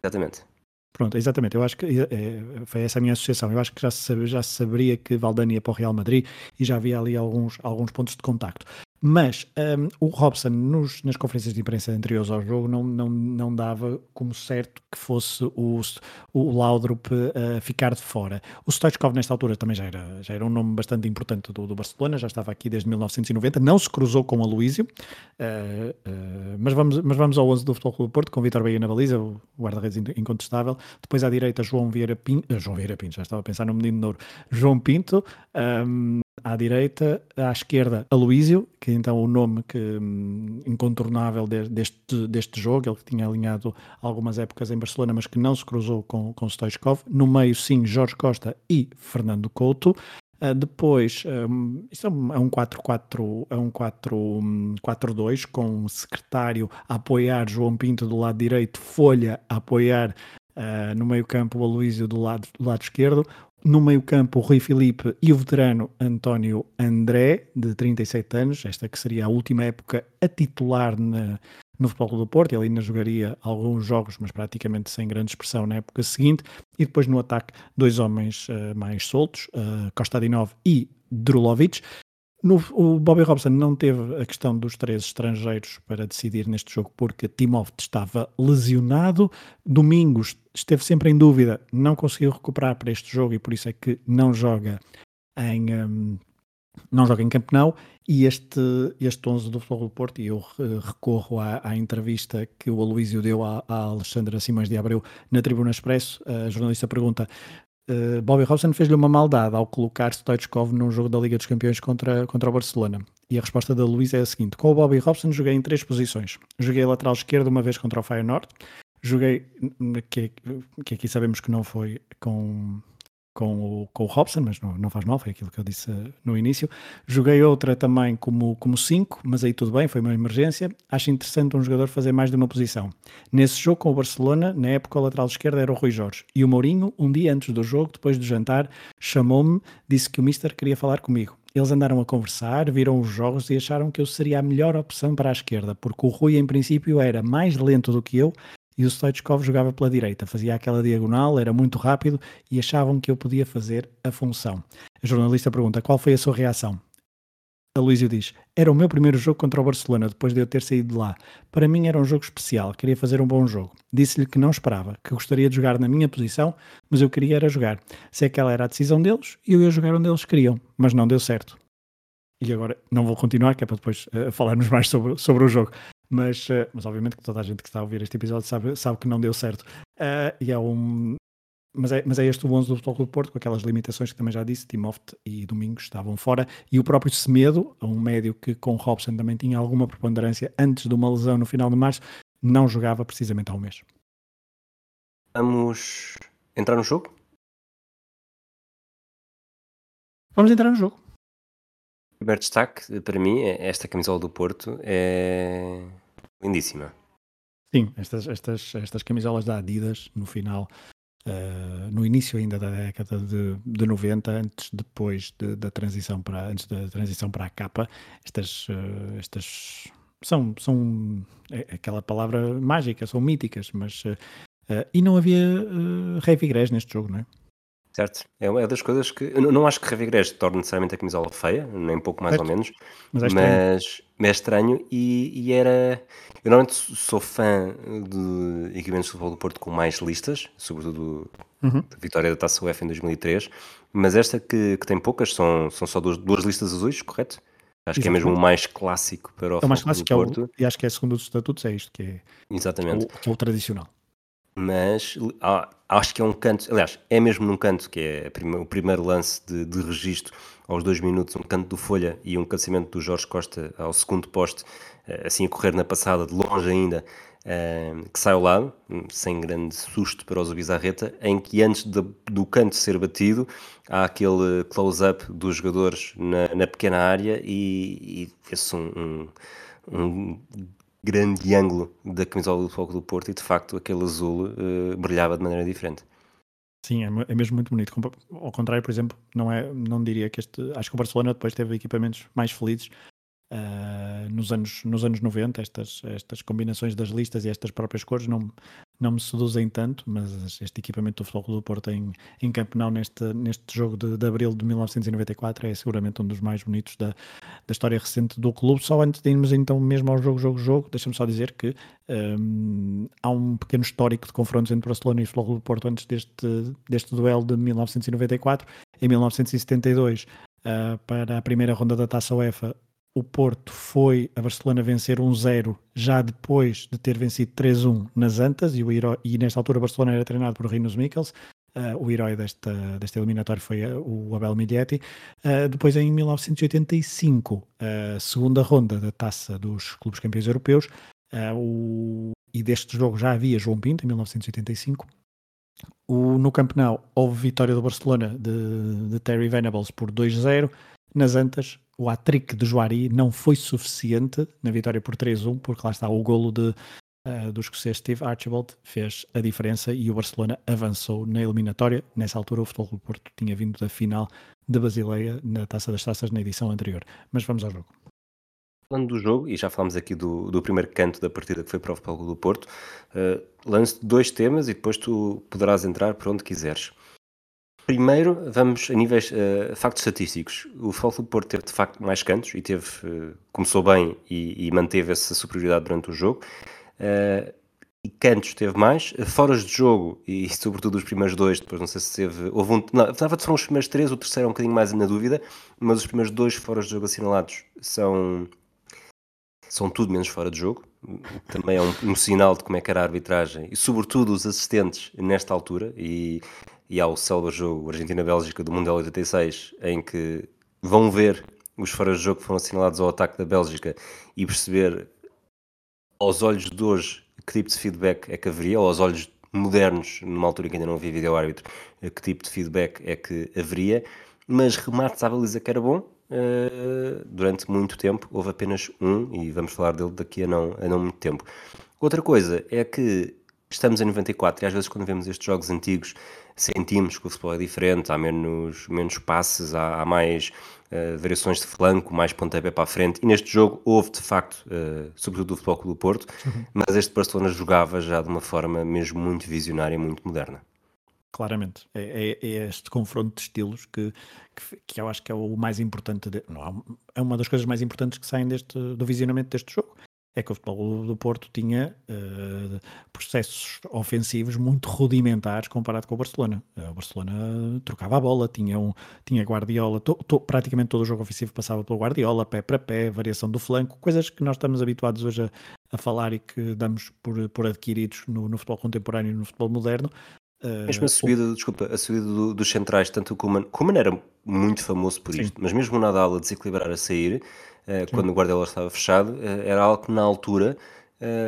Exatamente. Pronto, exatamente. Eu acho que é, foi essa a minha associação. Eu acho que já se, já se saberia que Valdano ia para o Real Madrid e já havia ali alguns, alguns pontos de contacto. Mas um, o Robson, nos, nas conferências de imprensa anteriores ao jogo, não, não, não dava como certo que fosse o, o Laudrup uh, ficar de fora. O Stoichkov, nesta altura, também já era, já era um nome bastante importante do, do Barcelona, já estava aqui desde 1990, não se cruzou com a Luísio, uh, uh, mas, vamos, mas vamos ao 11 do Futebol Clube do Porto, com Vitor Bahia na baliza, o guarda-redes incontestável. Depois à direita, João Vieira Pinto, João Vieira Pinto, já estava a pensar no menino de ouro, João Pinto. Um, à direita, à esquerda, Aloísio, que é então o nome que, hum, incontornável de, deste, deste jogo, ele que tinha alinhado algumas épocas em Barcelona, mas que não se cruzou com, com Stoichkov. No meio, sim, Jorge Costa e Fernando Couto. Uh, depois, um, isto é um 4-4, é um 4-2, hum, com um secretário a apoiar João Pinto do lado direito, Folha a apoiar Uh, no meio-campo, o Aloísio do lado, do lado esquerdo, no meio-campo, o Rui Filipe e o veterano António André, de 37 anos, esta que seria a última época a titular na, no Futebol do Porto. Ele ainda jogaria alguns jogos, mas praticamente sem grande expressão na época seguinte. E depois no ataque, dois homens uh, mais soltos, uh, Kostadinov e Drulovic. No, o Bobby Robson não teve a questão dos três estrangeiros para decidir neste jogo porque Timov estava lesionado. Domingos esteve sempre em dúvida, não conseguiu recuperar para este jogo e por isso é que não joga em, um, não joga em Campeonato. E este, este 11 do Futebol do Porto, e eu recorro à, à entrevista que o Aloísio deu à, à Alexandra Simões de Abreu na Tribuna Expresso, a jornalista pergunta Uh, Bobby Robson fez-lhe uma maldade ao colocar Stoichkov num jogo da Liga dos Campeões contra, contra o Barcelona. E a resposta da Luís é a seguinte: Com o Bobby Robson joguei em três posições. Joguei lateral esquerdo uma vez contra o Feyenoord. Joguei, que, que aqui sabemos que não foi com com o, com o Robson, mas não, não faz mal, foi aquilo que eu disse uh, no início. Joguei outra também como 5, como cinco, mas aí tudo bem, foi uma emergência. Acho interessante um jogador fazer mais de uma posição. Nesse jogo com o Barcelona, na época o lateral esquerdo era o Rui Jorge. E o Mourinho, um dia antes do jogo, depois do jantar, chamou-me, disse que o Mister queria falar comigo. Eles andaram a conversar, viram os jogos e acharam que eu seria a melhor opção para a esquerda, porque o Rui, em princípio, era mais lento do que eu e o Stoichkov jogava pela direita, fazia aquela diagonal, era muito rápido e achavam que eu podia fazer a função. A jornalista pergunta qual foi a sua reação. A Luísio diz: Era o meu primeiro jogo contra o Barcelona, depois de eu ter saído de lá. Para mim era um jogo especial, queria fazer um bom jogo. Disse-lhe que não esperava, que gostaria de jogar na minha posição, mas eu queria era jogar. Se aquela era a decisão deles, eu ia jogar onde eles queriam, mas não deu certo. E agora não vou continuar, que é para depois uh, falarmos mais sobre, sobre o jogo mas, uh, mas obviamente que toda a gente que está a ouvir este episódio sabe, sabe que não deu certo. Uh, e é um. Mas é, mas é este o 11 do Futebol Clube Porto, com aquelas limitações que também já disse, Timoft e Domingos estavam fora, e o próprio Semedo, um médio que com Robson também tinha alguma preponderância antes de uma lesão no final de março, não jogava precisamente ao mês. Vamos entrar no jogo? Vamos entrar no jogo. O primeiro destaque, para mim, é esta camisola do Porto é lindíssima. Sim, estas, estas, estas camisolas da Adidas, no final, uh, no início ainda da década de, de 90, antes depois de, da transição para antes da transição para a capa, estas, uh, estas são, são é aquela palavra mágica, são míticas, mas uh, e não havia uh, Revigrés neste jogo, não é? Certo. É uma das coisas que. Eu não acho que Revigrés torne necessariamente a camisola feia, nem pouco mais certo. ou menos. Mas é estranho. Mas, mas é estranho e, e, era. Eu normalmente sou fã de equipamentos de futebol do Porto com mais listas, sobretudo uhum. da vitória da Taça UEFA em 2003. Mas esta que, que tem poucas, são, são só duas, duas listas azuis, correto? Acho Exatamente. que é mesmo o mais clássico para o, é o mais clássico do Porto. É o, e acho que é segundo os estatutos, é isto que é, Exatamente. Que é o, que é o tradicional mas ah, acho que é um canto, aliás, é mesmo num canto que é o primeiro lance de, de registro aos dois minutos, um canto do Folha e um cabeceamento do Jorge Costa ao segundo poste, eh, assim a correr na passada, de longe ainda, eh, que sai ao lado, sem grande susto para o Bizarreta, em que antes de, do canto ser batido, há aquele close-up dos jogadores na, na, pequena área e, e vê-se um, um, um grande ângulo da camisola do Foco do Porto e de facto aquele azul uh, brilhava de maneira diferente. Sim, é, é, mesmo muito bonito. Ao contrário, por exemplo, não, é, não diria que este. Acho que o Barcelona depois teve equipamentos mais felizes uh, nos, anos, nos anos 90. Estas, estas combinações das listas e estas próprias cores não, não me seduzem tanto, mas este equipamento do Futebol do Porto em, em Nou neste, neste jogo de, de abril de 1994 é seguramente um dos mais bonitos da, da história recente do clube. Só antes de irmos então mesmo ao jogo, jogo, jogo, deixa-me só dizer que um, há um pequeno histórico de confrontos entre Barcelona e Futebol do Porto antes deste, deste duelo de 1994. Em 1972, uh, ah, para a primeira ronda da Taça UEFA, o Porto foi a Barcelona vencer 1-0 já depois de ter vencido 3-1 nas Antas e, o herói, e nesta altura o Barcelona era treinado por Rinos Mikkels. Uh, o herói desta, deste eliminatório foi uh, o Abel Miglietti. Uh, depois, em 1985, a segunda ronda da taça dos clubes campeões europeus, o, e deste jogo já havia João Pinto, em 1985. O, no Camp Nou houve vitória do Barcelona de, de Terry Venables por 2-0. Nas Antas, o hat-trick de Joari não foi suficiente na vitória por 3-1, porque lá está o golo de, uh, do escocês Steve Archibald fez a diferença e o Barcelona avançou na eliminatória. Nessa altura o Futebol do Porto tinha vindo da final de Basileia na Taça das Taças na edição anterior. Mas vamos ao jogo. Falando do jogo, e já falámos aqui do, do primeiro canto da partida que foi para o Futebol do Porto, uh, lance dois temas e depois tu poderás entrar por onde quiseres. Primeiro, vamos a níveis uh, factos estatísticos. O Futebol Porto teve de facto mais cantos e teve, uh, começou bem e, e, manteve essa superioridade durante o jogo. Uh, e cantos teve mais. Foras de jogo, e sobretudo os primeiros dois, depois não sei se teve. Houve um. Não, estava foram os primeiros três, o terceiro é um bocadinho mais na dúvida, mas os primeiros dois foras de jogo assinalados são. São tudo menos fora de jogo, também é um, um sinal de como é que era a arbitragem e, sobretudo, os assistentes nesta altura. E e ao célebre jogo Argentina-Bélgica do Mundial 86, em que vão ver os fora de jogo que foram assinalados ao ataque da Bélgica e perceber aos olhos de hoje que tipo de feedback é que haveria, ou aos olhos modernos, numa altura em que ainda não havia vídeo árbitro, que tipo de feedback é que haveria, mas remates à baliza que era bom, uh, durante muito tempo houve apenas um, e vamos falar dele daqui a não, a não muito tempo. Outra coisa é que estamos em 94 e às vezes quando vemos estes jogos antigos sentimos que o futebol é diferente, há menos, menos passes, há, há mais uh, variações de flanco, mais pontapé para a frente. E neste jogo houve, de facto, uh, sobretudo do Futebol Clube do Porto, uhum. mas este Barcelona jogava já de uma forma mesmo muito visionária e muito moderna. Claramente, é, é, é este confronto de estilos que, que, que, eu acho que é o mais importante, de, não, é uma das coisas mais importantes que saem deste, do visionamento deste jogo é que o futebol do Porto tinha uh, processos ofensivos muito rudimentares comparado com o Barcelona. Uh, o Barcelona trocava a bola, tinha, um, tinha Guardiola, to, to, praticamente todo o jogo ofensivo passava pelo Guardiola, pé para pé, variação do flanco, coisas que nós estamos habituados hoje a, a falar e que damos por, por adquiridos no, no futebol contemporâneo e no futebol moderno. Uh, mesmo a subida, o... desculpa, a subida do, dos centrais, tanto o Kuman, Kuman era muito famoso por isto, Sim. mas mesmo o Nadal a desequilibrar a sair, uh, quando o Guardiola estava fechado, uh, era algo que na altura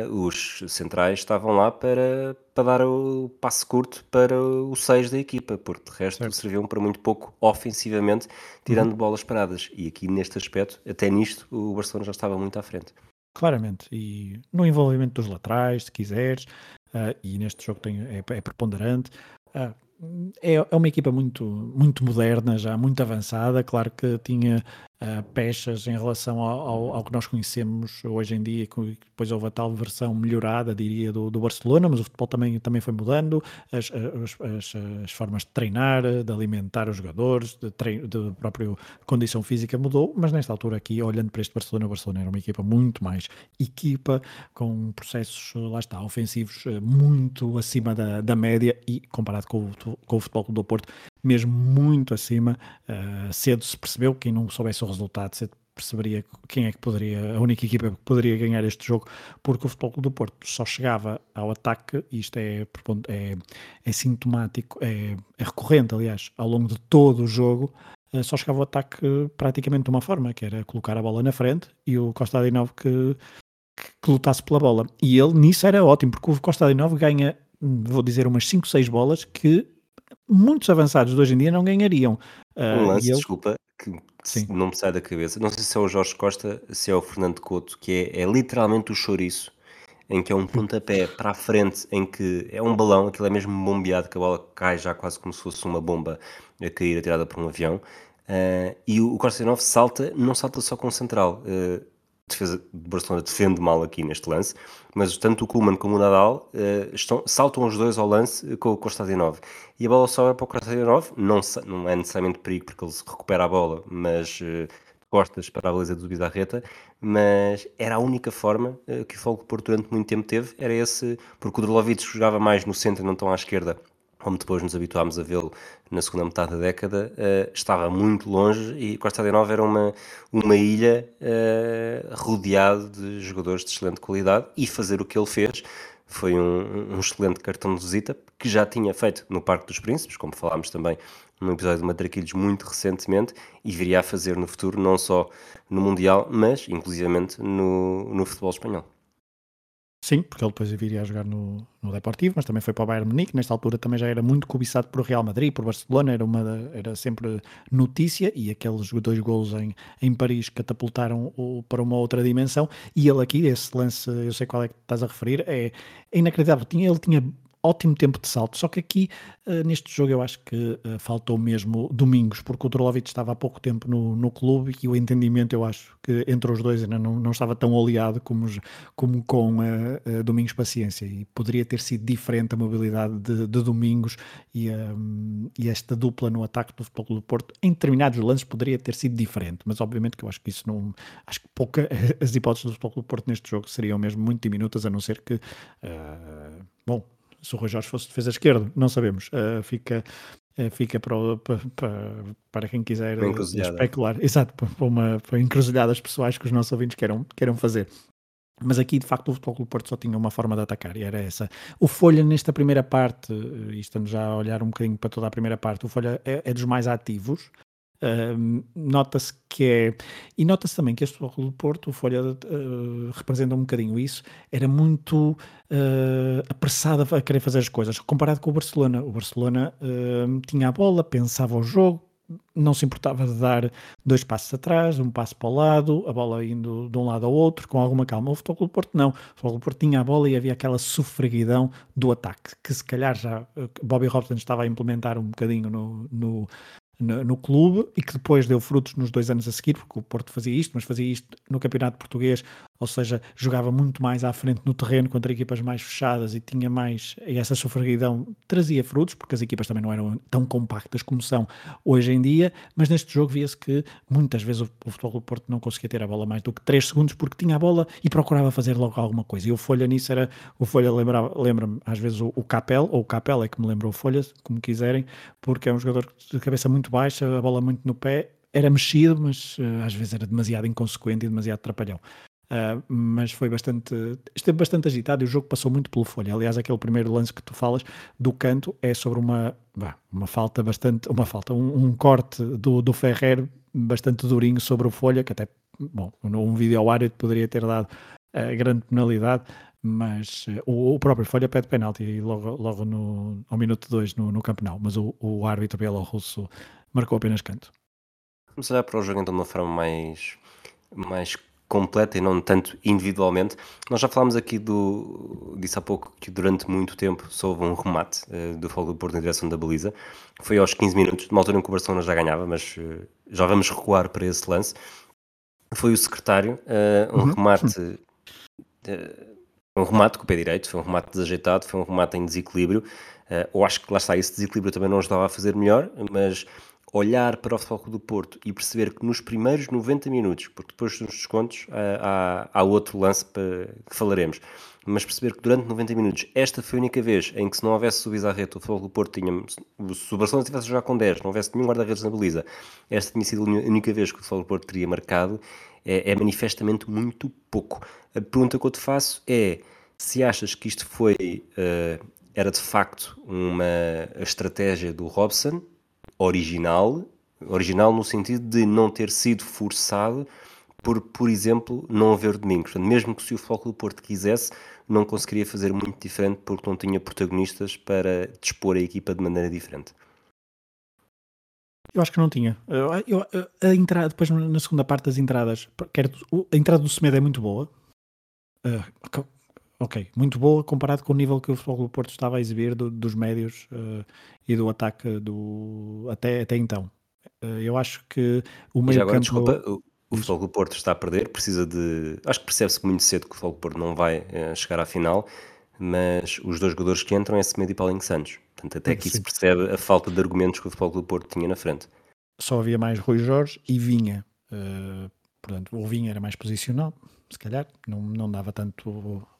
os centrais estavam lá para, para dar o passo curto para o 6 da equipa, porque de resto certo. serviam para muito pouco ofensivamente, tirando uhum. bolas paradas. E aqui neste aspecto, até nisto, o Barcelona já estava muito à frente. Claramente, e no envolvimento dos laterais, se quiseres, uh, e neste jogo tem, é, é preponderante. Uh, é, é uma equipa muito, muito moderna, já muito avançada. Claro que tinha uh, pechas em relação ao, ao, ao, que nós conhecemos hoje em dia, que depois houve a tal versão melhorada, diria, do, do Barcelona, mas o futebol também, também foi mudando, as, as, as, as formas de treinar, de alimentar os jogadores, de, treino, de própria condição física mudou, mas nesta altura aqui, olhando para este Barcelona, o Barcelona era uma equipa muito mais equipa, com processos, lá está, ofensivos eh, muito acima da, da média e comparado com o, com o Futebol do Porto, mesmo muito acima. Uh, cedo se percebeu, quem não soubesse o resultado, cedo perceberia quem é que poderia, a única equipa que poderia ganhar este jogo, porque o Futebol do Porto só chegava ao ataque, e isto é, é, é sintomático, é, é, recorrente, aliás, ao longo de todo o jogo, uh, só chegava ao ataque praticamente de uma forma, que era colocar a bola na frente e o Costa Adinov que, que, que lutasse pela bola. E ele nisso era ótimo, porque o Costa Adinov ganha, hum, vou dizer, umas 5, 6 bolas que muitos avançados de hoje em dia não ganhariam. Uh, um lance, eu... desculpa, que Sim. não me sai da cabeça. Não sei se é o Jorge Costa, se é o Fernando Couto, que é, é literalmente o chouriço, em que é um pontapé para a frente, em que é um balão, aquilo é mesmo bombeado, que a bola cai já quase como se fosse uma bomba a cair atirada por um avião. Uh, e o, 9 salta, não salta só com o central. Uh, defesa de Barcelona defende mal aqui neste lance, mas tanto o Kuhlmann como o Nadal uh, estão, saltam os dois ao lance com o Kostadinov. E a bola sobra para o Kostadinov, não, não é necessariamente perigo porque ele recupera a bola, mas uh, costas para a beleza do Bizarreta, mas era a única forma uh, que o Fogo Porto durante muito tempo teve, era esse, porque o Drolovic jogava mais no centro não tão à esquerda, como depois nos habituámos a vê-lo na segunda metade da década, uh, estava muito longe e Costa de Nova era uma, uma ilha uh, de jogadores de excelente qualidade e fazer o que ele fez foi um, um, excelente cartão de visita que já tinha feito no Parque dos Príncipes, como falámos também num episódio de Matraquilhos muito recentemente, e viria a fazer no futuro, não só no Mundial, mas inclusivamente no, no futebol espanhol. Sim, porque ele depois viria a jogar no, no Deportivo, mas também foi para o Bayern Munique. Nesta altura também já era muito cobiçado por Real Madrid, por Barcelona, era, uma, era sempre notícia. E aqueles dois gols em, em Paris catapultaram o, para uma outra dimensão. E ele aqui, esse lance, eu sei qual é que estás a referir, é, é inacreditável. Tinha, ele tinha ótimo tempo de salto, só que aqui uh, neste jogo eu acho que uh, faltou mesmo domingos, porque o Drolovic estava há pouco tempo no, no clube e o entendimento eu acho que entre os dois ainda não, não estava tão aliado como, como com uh, Domingos Paciência. E poderia ter sido diferente a mobilidade de, de Domingos e, e, esta dupla no ataque do Futebol do Porto em determinados lances poderia ter sido diferente, mas obviamente que eu acho que isso não, acho que pouca, as hipóteses do Futebol do Porto neste jogo seriam mesmo muito diminutas a não ser que, bom, se o Rui Jorge fosse defesa esquerdo, não sabemos. Uh, fica uh, fica para, para, para quem quiser especular. Exato, para, uma, para encruzilhadas pessoais que os nossos ouvintes queiram, queiram fazer. Mas aqui, de facto, o Futebol Clube Porto só tinha uma forma de atacar e era essa. O Folha, nesta primeira parte, e estamos já a olhar um bocadinho para toda a primeira parte, o Folha é, é dos mais ativos, Uh, nota-se que é. E nota-se também que este Futebol do Porto, o Folha, uh, representa um bocadinho isso, era muito uh, apressado a querer fazer as coisas, comparado com o Barcelona. O Barcelona tinha a bola, pensava o jogo, não se importava de dar dois passos atrás, um passo para o lado, a bola indo de um lado ao outro, com alguma calma. O Futebol do Porto não. O Futebol do Porto tinha a bola e havia aquela sofreguidão do ataque, que se calhar já Bobby Robson estava a implementar um bocadinho no, no, no, no, clube e que depois deu frutos nos dois anos a seguir, porque o Porto fazia isto, mas fazia isto no Campeonato Português, ou seja, jogava muito mais à frente no terreno contra equipas mais fechadas e tinha mais, e essa sofreguidão trazia frutos, porque as equipas também não eram tão compactas como são hoje em dia, mas neste jogo via-se que muitas vezes o, o futebol do Porto não conseguia ter a bola mais do que 3 segundos porque tinha a bola e procurava fazer logo alguma coisa. E o Folha nisso era, o Folha lembra-me às vezes o, o Capel, ou o Capel é que me lembra o Folha, como quiserem, porque é um jogador de cabeça muito baixa, a bola muito no pé, era mexido, mas uh, às vezes era demasiado inconsequente e demasiado trapalhão. Uh, mas foi bastante. Esteve bastante agitado e o jogo passou muito pelo folha. Aliás, aquele primeiro lance que tu falas do canto é sobre uma, uma falta bastante. Uma falta, um, um, corte do, do Ferrer bastante durinho sobre o folha, que até, bom, um vídeo ao área poderia ter dado uh, grande penalidade, mas uh, o, o, próprio Folha pede penalti logo, logo no, ao minuto 2 no, no campeonato, mas o, o árbitro bielorrusso marcou apenas canto. Vamos olhar para o jogo então de uma forma mais, mais completa e não tanto individualmente. Nós já falámos aqui do. disse há pouco que durante muito tempo houve um remate uh, do Fogo do Porto na direção da baliza. Foi aos 15 minutos, numa altura em que o Barcelona já ganhava, mas uh, já vamos recuar para esse lance. Foi o secretário, uh, um uhum. remate. um remate com o pé direito, foi um remate desajeitado, foi um remate em desequilíbrio. eu acho que lá está, esse desequilíbrio também não ajudava a fazer melhor, mas olhar para o Futebol do Porto e perceber que nos primeiros 90 minutos, porque depois dos descontos há, há, outro lance que falaremos, mas perceber que durante 90 minutos esta foi a única vez em que se não houvesse o rede o Futebol do Porto tinha, se o Barcelona estivesse jogar com 10, não houvesse nenhum guarda-redes na baliza, esta tinha sido a única vez que o Futebol do Porto teria marcado, é, é manifestamente muito pouco. A pergunta que eu te faço é se achas que isto foi, uh, era de facto uma estratégia do Robson, original, original no sentido de não ter sido forçado por, por exemplo, não haver domingos. Portanto, mesmo que se o Futebol do Porto quisesse, não conseguiria fazer muito diferente porque não tinha protagonistas para dispor a equipa de maneira diferente. Eu acho que não tinha. Eu, eu, a entrada, depois na segunda parte das entradas, quer, a entrada do Semedo é muito boa. Uh, ok, muito boa comparado com o nível que o Futebol do Porto estava a exibir do, dos médios uh, e do ataque do, até, até então. Uh, eu acho que o meio agora, campo... Desculpa, o Futebol do Porto está a perder, precisa de. Acho que percebe-se muito cedo que o Futebol do Porto não vai uh, chegar à final, mas os dois jogadores que entram é Semedo e Paulinho Santos. Portanto, até aqui se percebe a falta de argumentos que o Futebol do Porto tinha na frente. Só havia mais Rui Jorge e Vinha. Portanto, o Vinha era mais posicional, se calhar, não, não dava tanto.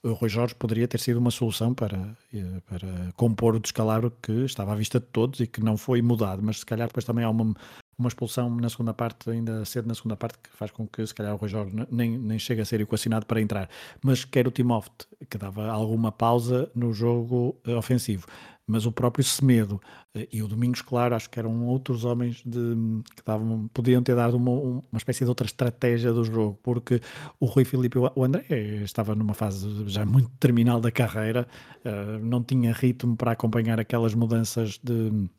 O Rui Jorge poderia ter sido uma solução para, eh, para compor o descalabro que estava à vista de todos e que não foi mudado, mas se calhar depois também há uma, uma expulsão na segunda parte, ainda cedo na segunda parte, que faz com que se calhar o Rui Jorge nem, nem chegue a ser equacionado para entrar. Mas quer o Timóteo, que dava alguma pausa no jogo eh, ofensivo, mas o próprio Semedo eh, e o Domingos Claro, acho que eram outros homens de, que davam, podiam ter dado uma, uma espécie de outra estratégia do jogo, porque o Rui Filipe o André estava numa fase já muito terminal da carreira, eh, não tinha ritmo para acompanhar aquelas mudanças de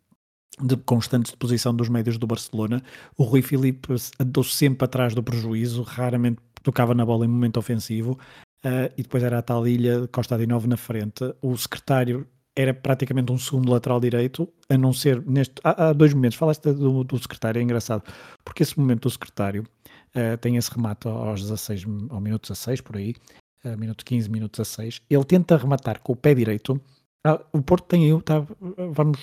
de constantes de posição dos médios do Barcelona. O Rui Filipe andou sempre atrás do prejuízo, raramente tocava na bola em momento ofensivo. Uh, e depois era a tal ilha Costa de Novo na frente. O secretário era praticamente um segundo lateral direito, a não ser neste. Há, há dois momentos. Falaste do, do, secretário, é engraçado, porque esse momento do secretário uh, tem esse remate aos 16, ao minuto 16, por aí, uh, minuto 15, minuto 16. Ele tenta rematar com o pé direito. Ah, o Porto tem aí, tá, vamos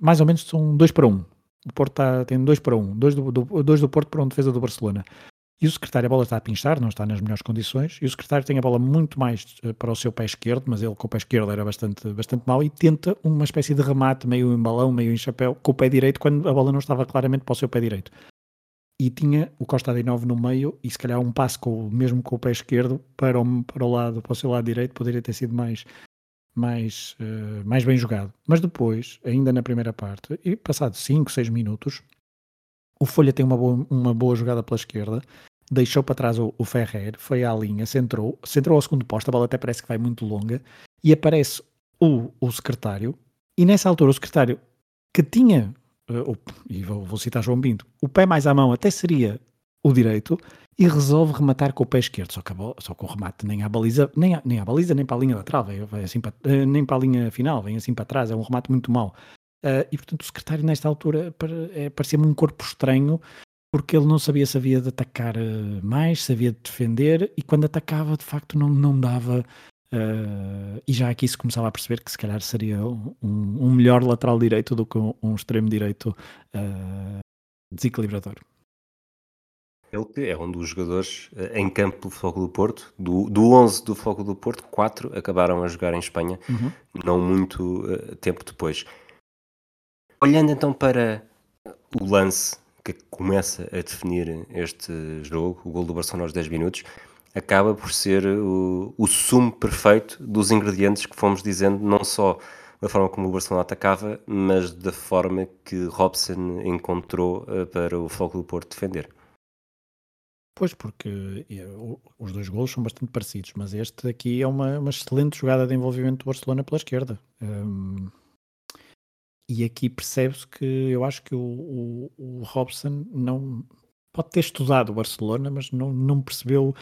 mais ou menos são 2 para 1. Um. O Porto tá, tem 2 para 1. Um. 2 do, do, dois do Porto para um defesa do Barcelona. E o secretário, a bola está a pinchar, não está nas melhores condições. E o secretário tem a bola muito mais uh, para o seu pé esquerdo, mas ele com o pé esquerdo era bastante, bastante mau. E tenta uma espécie de remate, meio em balão, meio em chapéu, com o pé direito, quando a bola não estava claramente para o seu pé direito. E tinha o Costa de Novo no meio, e se calhar um passo com, mesmo com o pé esquerdo para o, para o lado, para o seu lado direito, poderia ter sido mais, mais, uh, mais bem jogado. Mas depois, ainda na primeira parte, e passado 5, 6 minutos, o Folha tem uma boa, uma boa jogada pela esquerda, deixou para trás o, o Ferrer, foi à linha, centrou, centrou ao segundo posto, a bola até parece que vai muito longa, e aparece o, o secretário, e nessa altura o secretário que tinha, uh, e vou, vou citar João Binto, o pé mais à mão até seria o direito, e resolve rematar com o pé esquerdo, só que, bola, só que o remate nem à baliza, nem à, nem à baliza, nem para a linha lateral, vai, vai assim para, eh, nem para a linha final, vem assim para trás, é um remate muito mau. Uh, e portanto o secretário nesta altura é, parecia-me um corpo estranho, porque ele não sabia se havia de atacar eh, mais, se havia de defender, e quando atacava de facto não, não dava. Uh, e já aqui se começava a perceber que se calhar seria um, um melhor lateral direito do que um, um extremo direito uh, desequilibrador. Ele que é um dos jogadores em campo do Foco do Porto, do, do 11 do Foco do Porto, quatro acabaram a jogar em Espanha, uhum. não muito uh, tempo depois. Olhando então para o lance que começa a definir este jogo, o gol do Barcelona aos 10 minutos, acaba por ser o, o sumo perfeito dos ingredientes que fomos dizendo, não só da forma como o Barcelona atacava, mas da forma que Robson encontrou uh, para o Foco do Porto defender. Pois, porque os dois golos são bastante parecidos, mas este aqui é uma, uma excelente jogada de envolvimento do Barcelona pela esquerda. Um, e aqui percebe-se que eu acho que o, o, o, Robson não pode ter estudado o Barcelona, mas não, não percebeu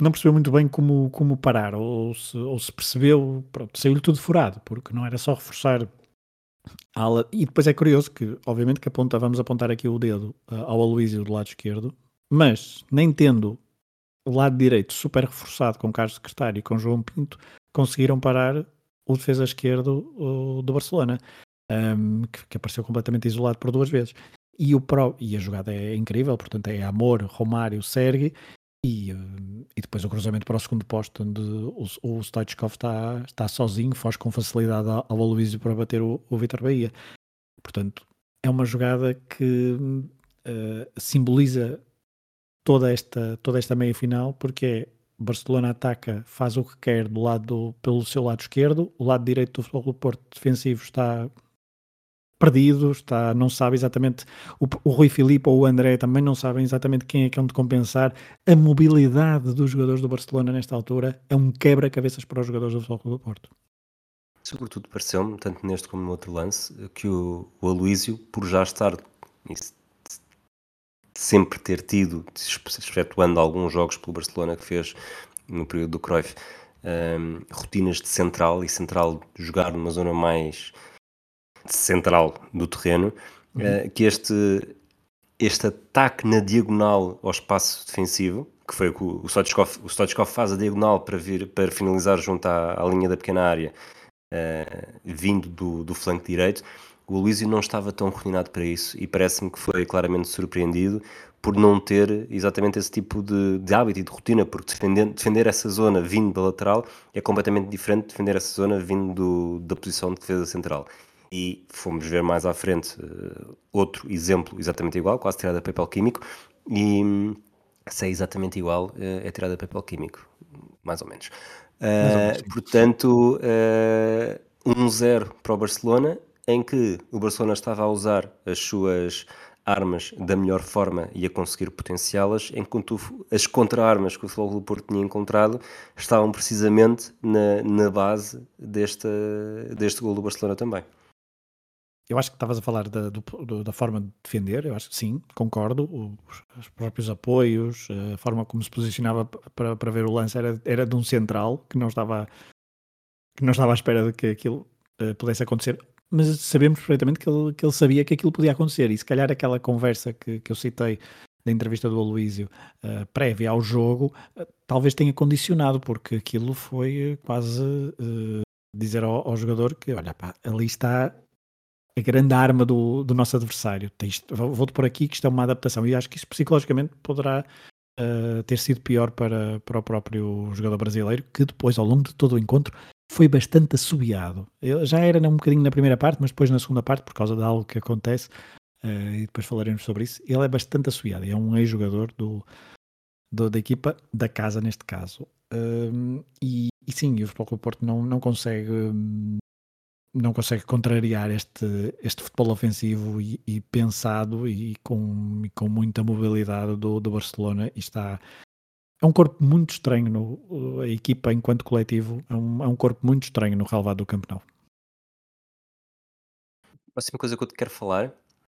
não percebeu muito bem como, como parar, ou se, ou se percebeu, pronto, saiu-lhe tudo furado, porque não era só reforçar a ala. E depois é curioso que, obviamente, que aponta, vamos apontar aqui o dedo uh, ao Aloísio do lado esquerdo, mas, nem tendo o lado direito super reforçado com Carlos Secretário e com João Pinto, conseguiram parar o defesa esquerdo do Barcelona, um, que, que, apareceu completamente isolado por duas vezes. E, o pro, e a jogada é incrível, portanto é Amor, Romário, Sergi, e, e depois o cruzamento para o segundo posto, onde o, o Stoichkov está, está sozinho, foge com facilidade ao, ao Aloysio para bater o, o Vitor Bahia. Portanto, é uma jogada que uh, simboliza toda esta, toda esta meia final, porque é Barcelona ataca, faz o que quer do lado pelo seu lado esquerdo, o lado direito do Futebol do Porto defensivo está perdido, está, não sabe exatamente, o, o Rui Filipe ou o André também não sabem exatamente quem é que é onde compensar. A mobilidade dos jogadores do Barcelona nesta altura é um quebra-cabeças para os jogadores do Futebol do Porto. Sobretudo pareceu-me, tanto neste como no outro lance, que o, o Aloísio, por já estar sempre ter tido, excetuando alguns jogos pelo Barcelona que fez no período do Cruyff, um, rotinas de central e central jogar numa zona mais central do terreno, uhum. uh, que este, este ataque na diagonal ao espaço defensivo, que foi o que o Stoichkov, o Stoichkov faz a diagonal para, vir, para finalizar junto à, à linha da pequena área, uh, vindo do, do flanco direito, o Aloysio não estava tão coordenado para isso e parece-me que foi claramente surpreendido por não ter exatamente esse tipo de, de hábito e de rotina, porque defender, defender essa zona vindo da lateral é completamente diferente de defender essa zona vindo do, da posição de defesa central. E fomos ver mais à frente uh, outro exemplo exatamente igual, quase tirado a papel químico, e se é exatamente igual, uh, é tirado a papel químico, mais ou menos. Uh, portanto, 1-0 para o Barcelona, em que o Barcelona estava a usar as suas armas da melhor forma e a conseguir potenciá-las, enquanto as contra-armas que o Futebol do Porto tinha encontrado estavam precisamente na, na base deste, deste gol do Barcelona também. Eu acho que estavas a falar da, do, da forma de defender, eu acho que sim, concordo. Os, os, próprios apoios, a forma como se posicionava para, para ver o lance era, era de um central que não estava, que não estava à espera de que aquilo uh, pudesse acontecer mas sabemos perfeitamente que ele, que ele sabia que aquilo podia acontecer. E se calhar aquela conversa que, que eu citei da entrevista do Aloísio uh, prévia ao jogo, uh, talvez tenha condicionado, porque aquilo foi quase uh, dizer ao, ao, jogador que, olha, pá, ali está a grande arma do, do nosso adversário. Vou-te por aqui que isto é uma adaptação. E acho que isso psicologicamente poderá ter sido pior para, para o próprio jogador brasileiro, que depois, ao longo de todo o encontro, foi bastante assobiado. Eu já era um bocadinho na primeira parte, mas depois na segunda parte, por causa de algo que acontece, uh, e depois falaremos sobre isso, ele é bastante assobiado. É um ex-jogador do, do, da equipa da casa, neste caso. Uh, e, e, sim, o Futebol Clube Porto não, não consegue não consegue contrariar este, este futebol ofensivo e, e pensado e com, e com muita mobilidade do, do Barcelona e está é um corpo muito estranho, no, a equipa enquanto coletivo, é um, é um corpo muito estranho no relevado do campeonato. A próxima coisa que eu te quero falar,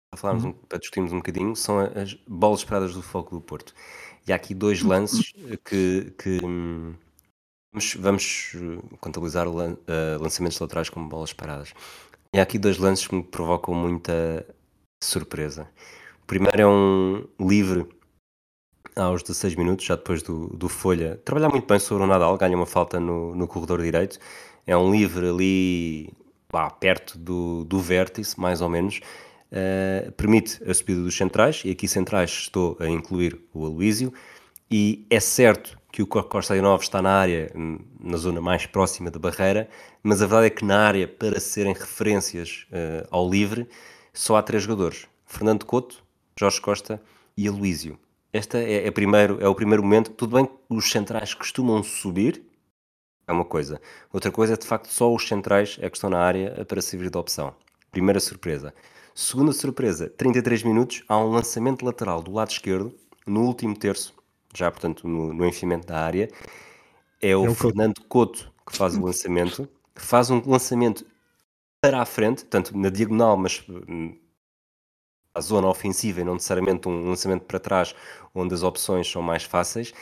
para, falarmos, uhum. para discutirmos um bocadinho, são as bolas esperadas do Foco do Porto. E há aqui dois lances que, que vamos, vamos, contabilizar uh, lançamentos laterais como bolas paradas. E há aqui dois lances que me provocam muita surpresa. O primeiro é um livre aos 16 minutos, já depois do, do Folha, trabalhar muito bem sobre o Nadal, ganha uma falta no, no corredor direito. É um livre ali lá, perto do, do vértice, mais ou menos. Uh, permite a subida dos centrais, e aqui centrais estou a incluir o Aloísio, e é certo que o Costa Nove está na área, na zona mais próxima da barreira, mas a verdade é que na área, para serem referências uh, ao livre, só há três jogadores: Fernando Couto, Jorge Costa e Aloísio. Este é, é, primeiro, é o primeiro momento. Tudo bem que os centrais costumam subir, é uma coisa. Outra coisa é de facto só os centrais é que estão na área para servir de opção. Primeira surpresa. Segunda surpresa, 33 minutos, há um lançamento lateral do lado esquerdo, no último terço, já portanto no, no enchimento da área. É o, é o Fernando Couto que faz o lançamento, que faz um lançamento para a frente, tanto na diagonal, mas a zona ofensiva e não necessariamente um lançamento para trás, onde as opções são mais fáceis.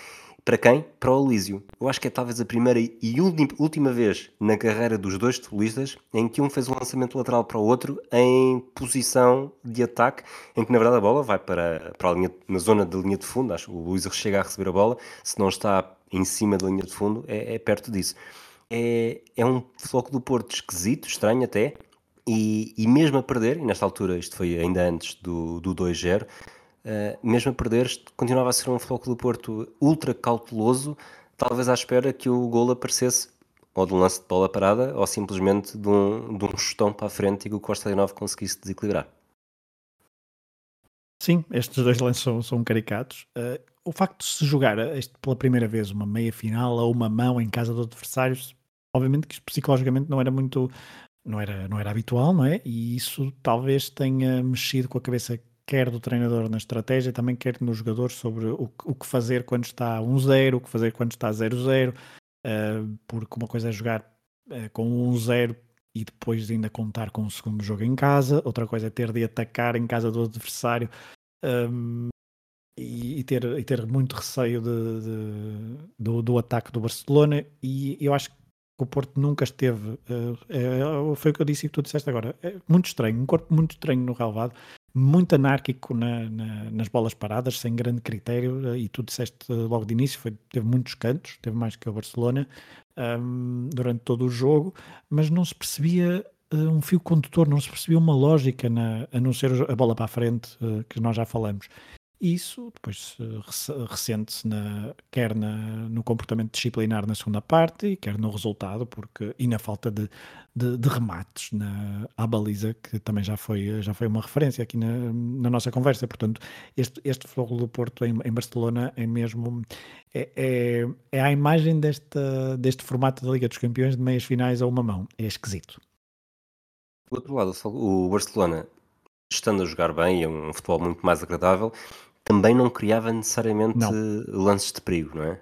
Para quem? Para o Elísio. Eu acho que é talvez a primeira e última vez na carreira dos dois futebolistas em que um fez um lançamento lateral para o outro em posição de ataque, em que na verdade a bola vai para, para a linha, na zona da linha de fundo. Acho que o Luís chega a receber a bola, se não está em cima da linha de fundo, é, é perto disso. É, é um foco do Porto esquisito, estranho até, e, e, mesmo a perder, e nesta altura isto foi ainda antes do, do 2-0, uh, eh, mesmo a perder, continuava a ser um Floco do Porto ultra cauteloso, talvez à espera que o gol aparecesse ou de um lance de bola parada, ou simplesmente de um, de um chutão para a frente e que o Costa de Novo conseguisse desequilibrar. Sim, estes dois lances são, são caricatos. Uh, o facto de se jogar este, pela primeira vez uma meia final ou uma mão em casa do adversário, obviamente que psicologicamente não era muito não era, não era habitual, não é? E isso talvez tenha mexido com a cabeça quer do treinador na estratégia, também quer nos jogadores sobre o, o que fazer quando está 1-0, o que fazer quando está 0-0, uh, porque uma coisa é jogar uh, com 1-0 e depois ainda contar com o segundo jogo em casa, outra coisa é ter de atacar em casa do adversário um, e, e, ter, e ter muito receio de, de, do, do ataque do Barcelona e eu acho que o Porto nunca esteve. Uh, é, foi o que eu disse e que tu disseste agora. É muito estranho, um corpo muito estranho no relevado. muito anárquico na, na, nas bolas paradas, sem grande critério, e tu disseste logo de início, foi, teve muitos cantos, teve mais que o Barcelona um, durante todo o jogo, mas não se percebia uh, um fio condutor, não se percebia uma lógica na, a não ser a bola para a frente, uh, que nós já falamos. E isso depois ressente-se na, quer na, no comportamento disciplinar na segunda parte, quer no resultado, porque, e na falta de, de, de remates na, à baliza, que também já foi, já foi uma referência aqui na, na nossa conversa. Portanto, este, este Fogo do Porto em, em Barcelona é mesmo é, é, é, a imagem deste formato da Liga dos Campeões de meias finais a uma mão. É esquisito. Do outro lado, o Barcelona, estando a jogar bem, é um futebol muito mais agradável, também não criava necessariamente não. lances de perigo, não é?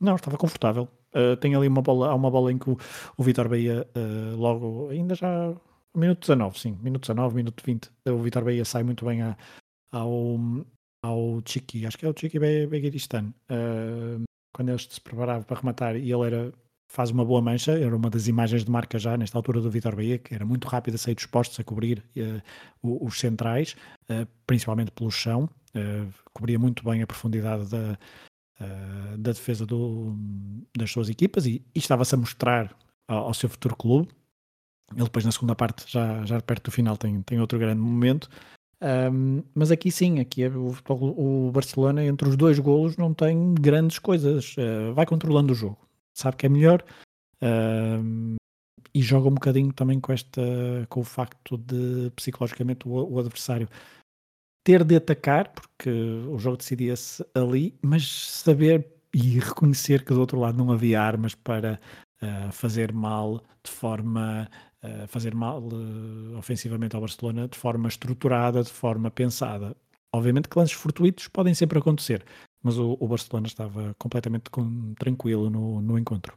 Não, estava confortável. Uh, tem ali uma bola, há uma bola em que o, o Vitor Bahia uh, logo, ainda já minuto 19, sim, minuto 19, minuto 20, o Vitor Bahia sai muito bem a, ao, ao Chiqui, acho que é o Chiqui Beguiristan, uh, quando ele se preparava para rematar e ele era faz uma boa mancha, era uma das imagens de marca já nesta altura do Vitor Bahia, que era muito rápido a sair dos postos, a cobrir uh, os centrais, uh, principalmente pelo chão, uh, cobria muito bem a profundidade da, da defesa do, das suas equipas e, e estava-se a mostrar ao, ao, seu futuro clube. Ele depois na segunda parte, já, já perto do final, tem, tem outro grande momento. Um, mas aqui sim, aqui é o, o, Barcelona entre os dois golos não tem grandes coisas, vai controlando o jogo sabe que é melhor uh, e joga um bocadinho também com esta com o facto de psicologicamente o, o adversário ter de atacar, porque o jogo decidia-se ali, mas saber e reconhecer que do outro lado não havia armas para uh, fazer mal de forma uh, fazer mal uh, ofensivamente ao Barcelona de forma estruturada, de forma pensada. Obviamente que lances fortuitos podem sempre acontecer, mas o, o Barcelona estava completamente com, tranquilo no, no encontro.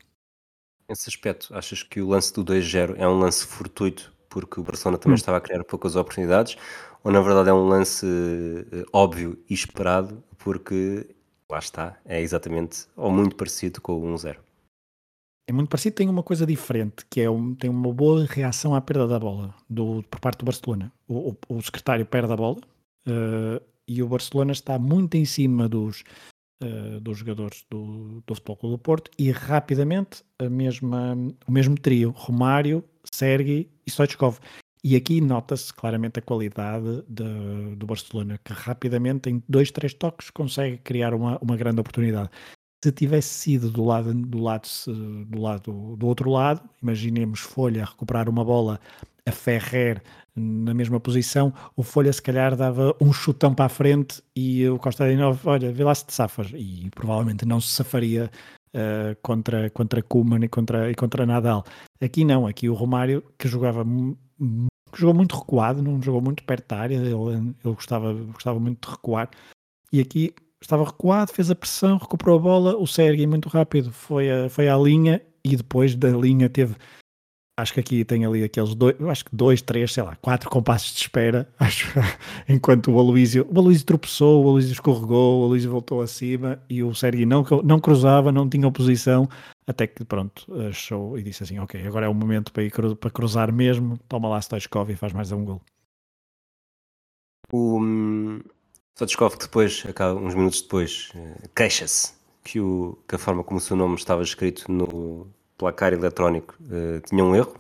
Nesse aspecto, achas que o lance do 2-0 é um lance fortuito porque o Barcelona também hum. estava a criar poucas oportunidades, ou na verdade é um lance uh, óbvio e esperado porque lá está, é exatamente ou muito parecido com o 1-0? É muito parecido, tem uma coisa diferente, que é um, tem uma boa reação à perda da bola do, por parte do Barcelona. O, o, o secretário perde a bola, uh, e o Barcelona está muito em cima dos, uh, dos jogadores do, do Futebol Clube do Porto e rapidamente a mesma, o mesmo trio, Romário, Sergi e Stoichkov. E aqui nota-se claramente a qualidade de, do Barcelona, que rapidamente, em dois, três toques, consegue criar uma, uma grande oportunidade. Se tivesse sido do lado, do lado, do lado do outro lado, imaginemos Folha recuperar uma bola a Ferrer na mesma posição, o Folha se calhar dava um chutão para a frente e o Costa de Novo, olha, vê lá se te safas. E provavelmente não se safaria uh, contra, contra Kuman e contra, e contra Nadal. Aqui não, aqui o Romário, que jogava que jogou muito recuado, não jogou muito perto da área, ele, ele gostava, gostava muito de recuar. E aqui estava recuado, fez a pressão, recuperou a bola, o Sérgio muito rápido foi, a, foi à linha e depois da linha teve acho que aqui tem ali aqueles dois, acho que dois, três, sei lá, quatro compassos de espera, acho, enquanto o Aloísio, o Aloísio tropeçou, o Aloísio escorregou, o Aloísio voltou acima e o Sérgio não, não cruzava, não tinha oposição, até que pronto, achou e disse assim, ok, agora é o momento para, ir, para cruzar mesmo, toma lá Stoichkov e faz mais um gol. O um, Stoichkov depois, uns minutos depois, eh, queixa-se que, que a forma como o seu nome estava escrito no, placar eletrónico uh, tinha um erro.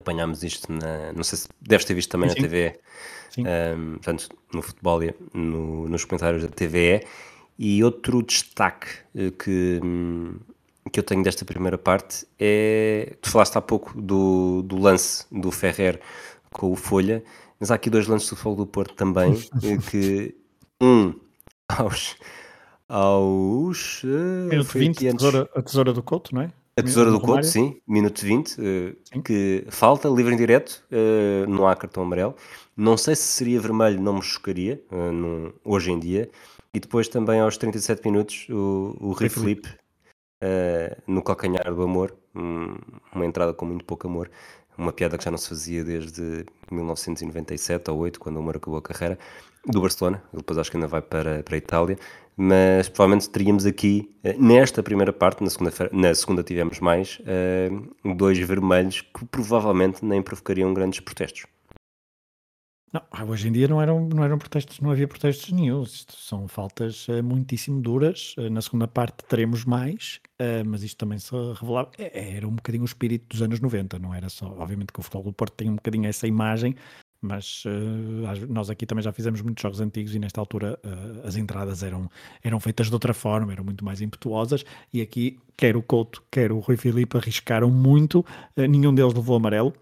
Apanhámos isto na. Não sei se deves ter visto também sim, na TVE. Um, portanto, no futebol, no, nos comentários da TVE. E outro destaque uh, que, um, que eu tenho desta primeira parte é. Tu falaste há pouco do, do lance do Ferrer com o Folha, mas há aqui dois lances do Fogo do Porto também, eh, que um aos. aos uh, Minuto 20, a tesoura, a tesoura do Couto, não é? A tesoura do Couto, sim, minuto 20, uh, que falta, livre em direto, uh, não há cartão amarelo. Não sei se seria vermelho, não me chocaria, no, hoje em dia. E depois também aos 37 minutos, o, o Rui Felipe, no calcanhar do amor, um, uma entrada com muito pouco amor, uma piada que já não se fazia desde 1997 ou 8, quando o amor acabou a carreira, do Barcelona, depois acho que ainda vai para, para a Itália, mas provavelmente teríamos aqui, eh, nesta primeira parte, na segunda, na segunda tivemos mais, uh, dois vermelhos que provavelmente nem provocariam grandes protestos. Não, ah, hoje em dia não eram, não eram protestos, não havia protestos nenhum. Isto são faltas uh, muitíssimo duras. Uh, na segunda parte teremos mais, uh, mas isto também se revelava. É, era um bocadinho o espírito dos anos 90, não era só. Obviamente que o futebol do Porto tem um bocadinho essa imagem, mas nós aqui também já fizemos muitos jogos antigos e nesta altura as entradas eram, eram feitas de outra forma, eram muito mais impetuosas. E aqui, quer o Couto, quer o Rui Filipe arriscaram muito, nenhum deles levou amarelo.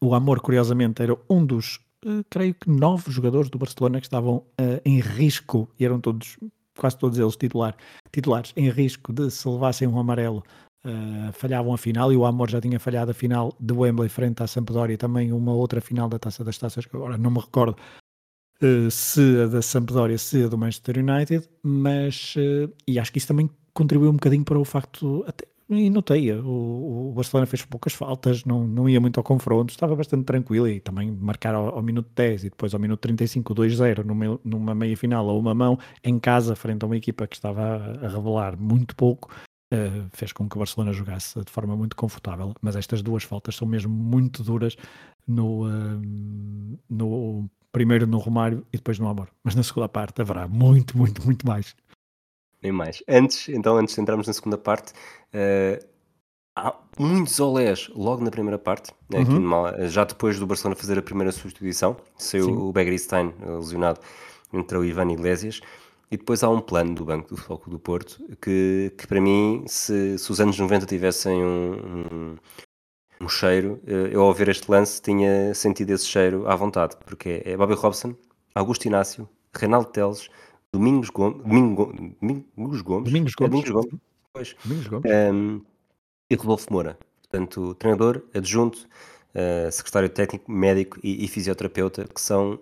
O Amor, curiosamente, era um dos uh, creio que nove jogadores do Barcelona que estavam uh, em risco, e eram todos, quase todos eles titular, titulares, em risco de se levassem um amarelo, uh, falhavam a final, e o Amor já tinha falhado a final de Wembley frente à Sampdoria, também uma outra final da Taça das Taças, que agora não me recordo se a da Sampdoria, se a do Manchester United, mas, e acho que isso também contribuiu um bocadinho para o facto, até, e notei, o, o Barcelona fez poucas faltas, não, não ia muito ao confronto, estava bastante tranquilo e também marcar ao, ao minuto 10 e depois ao minuto 35 2-0 numa, numa meia final a uma mão em casa frente a uma equipa que estava a, a revelar muito pouco, uh, fez com que o Barcelona jogasse de forma muito confortável, mas estas duas faltas são mesmo muito duras no, uh, no primeiro no Romário e depois no Amor, mas na segunda parte haverá muito, muito, muito mais nem mais. Antes, então, antes de entrarmos na segunda parte, uh, há muitos olés logo na primeira parte, né, uhum. já depois do Barcelona fazer a primeira substituição, saiu Sim. o Begristein lesionado, entrou o Ivan Iglesias, e depois há um plano do Banco do Foco do Porto que, que para mim, se, se, os anos 90 tivessem um, um, um, cheiro, eh, eu ao ver este lance tinha sentido esse cheiro à vontade, porque é Bobby Robson, Augusto Inácio, Reinaldo Teles, Domingos Gomes, Domingo, Domingos Gomes, Domingos Gomes, Domingos Gomes, pois, Domingos Gomes. Um, e Rodolfo Moura, portanto, treinador, adjunto, uh, secretário técnico, médico e, e, fisioterapeuta, que são,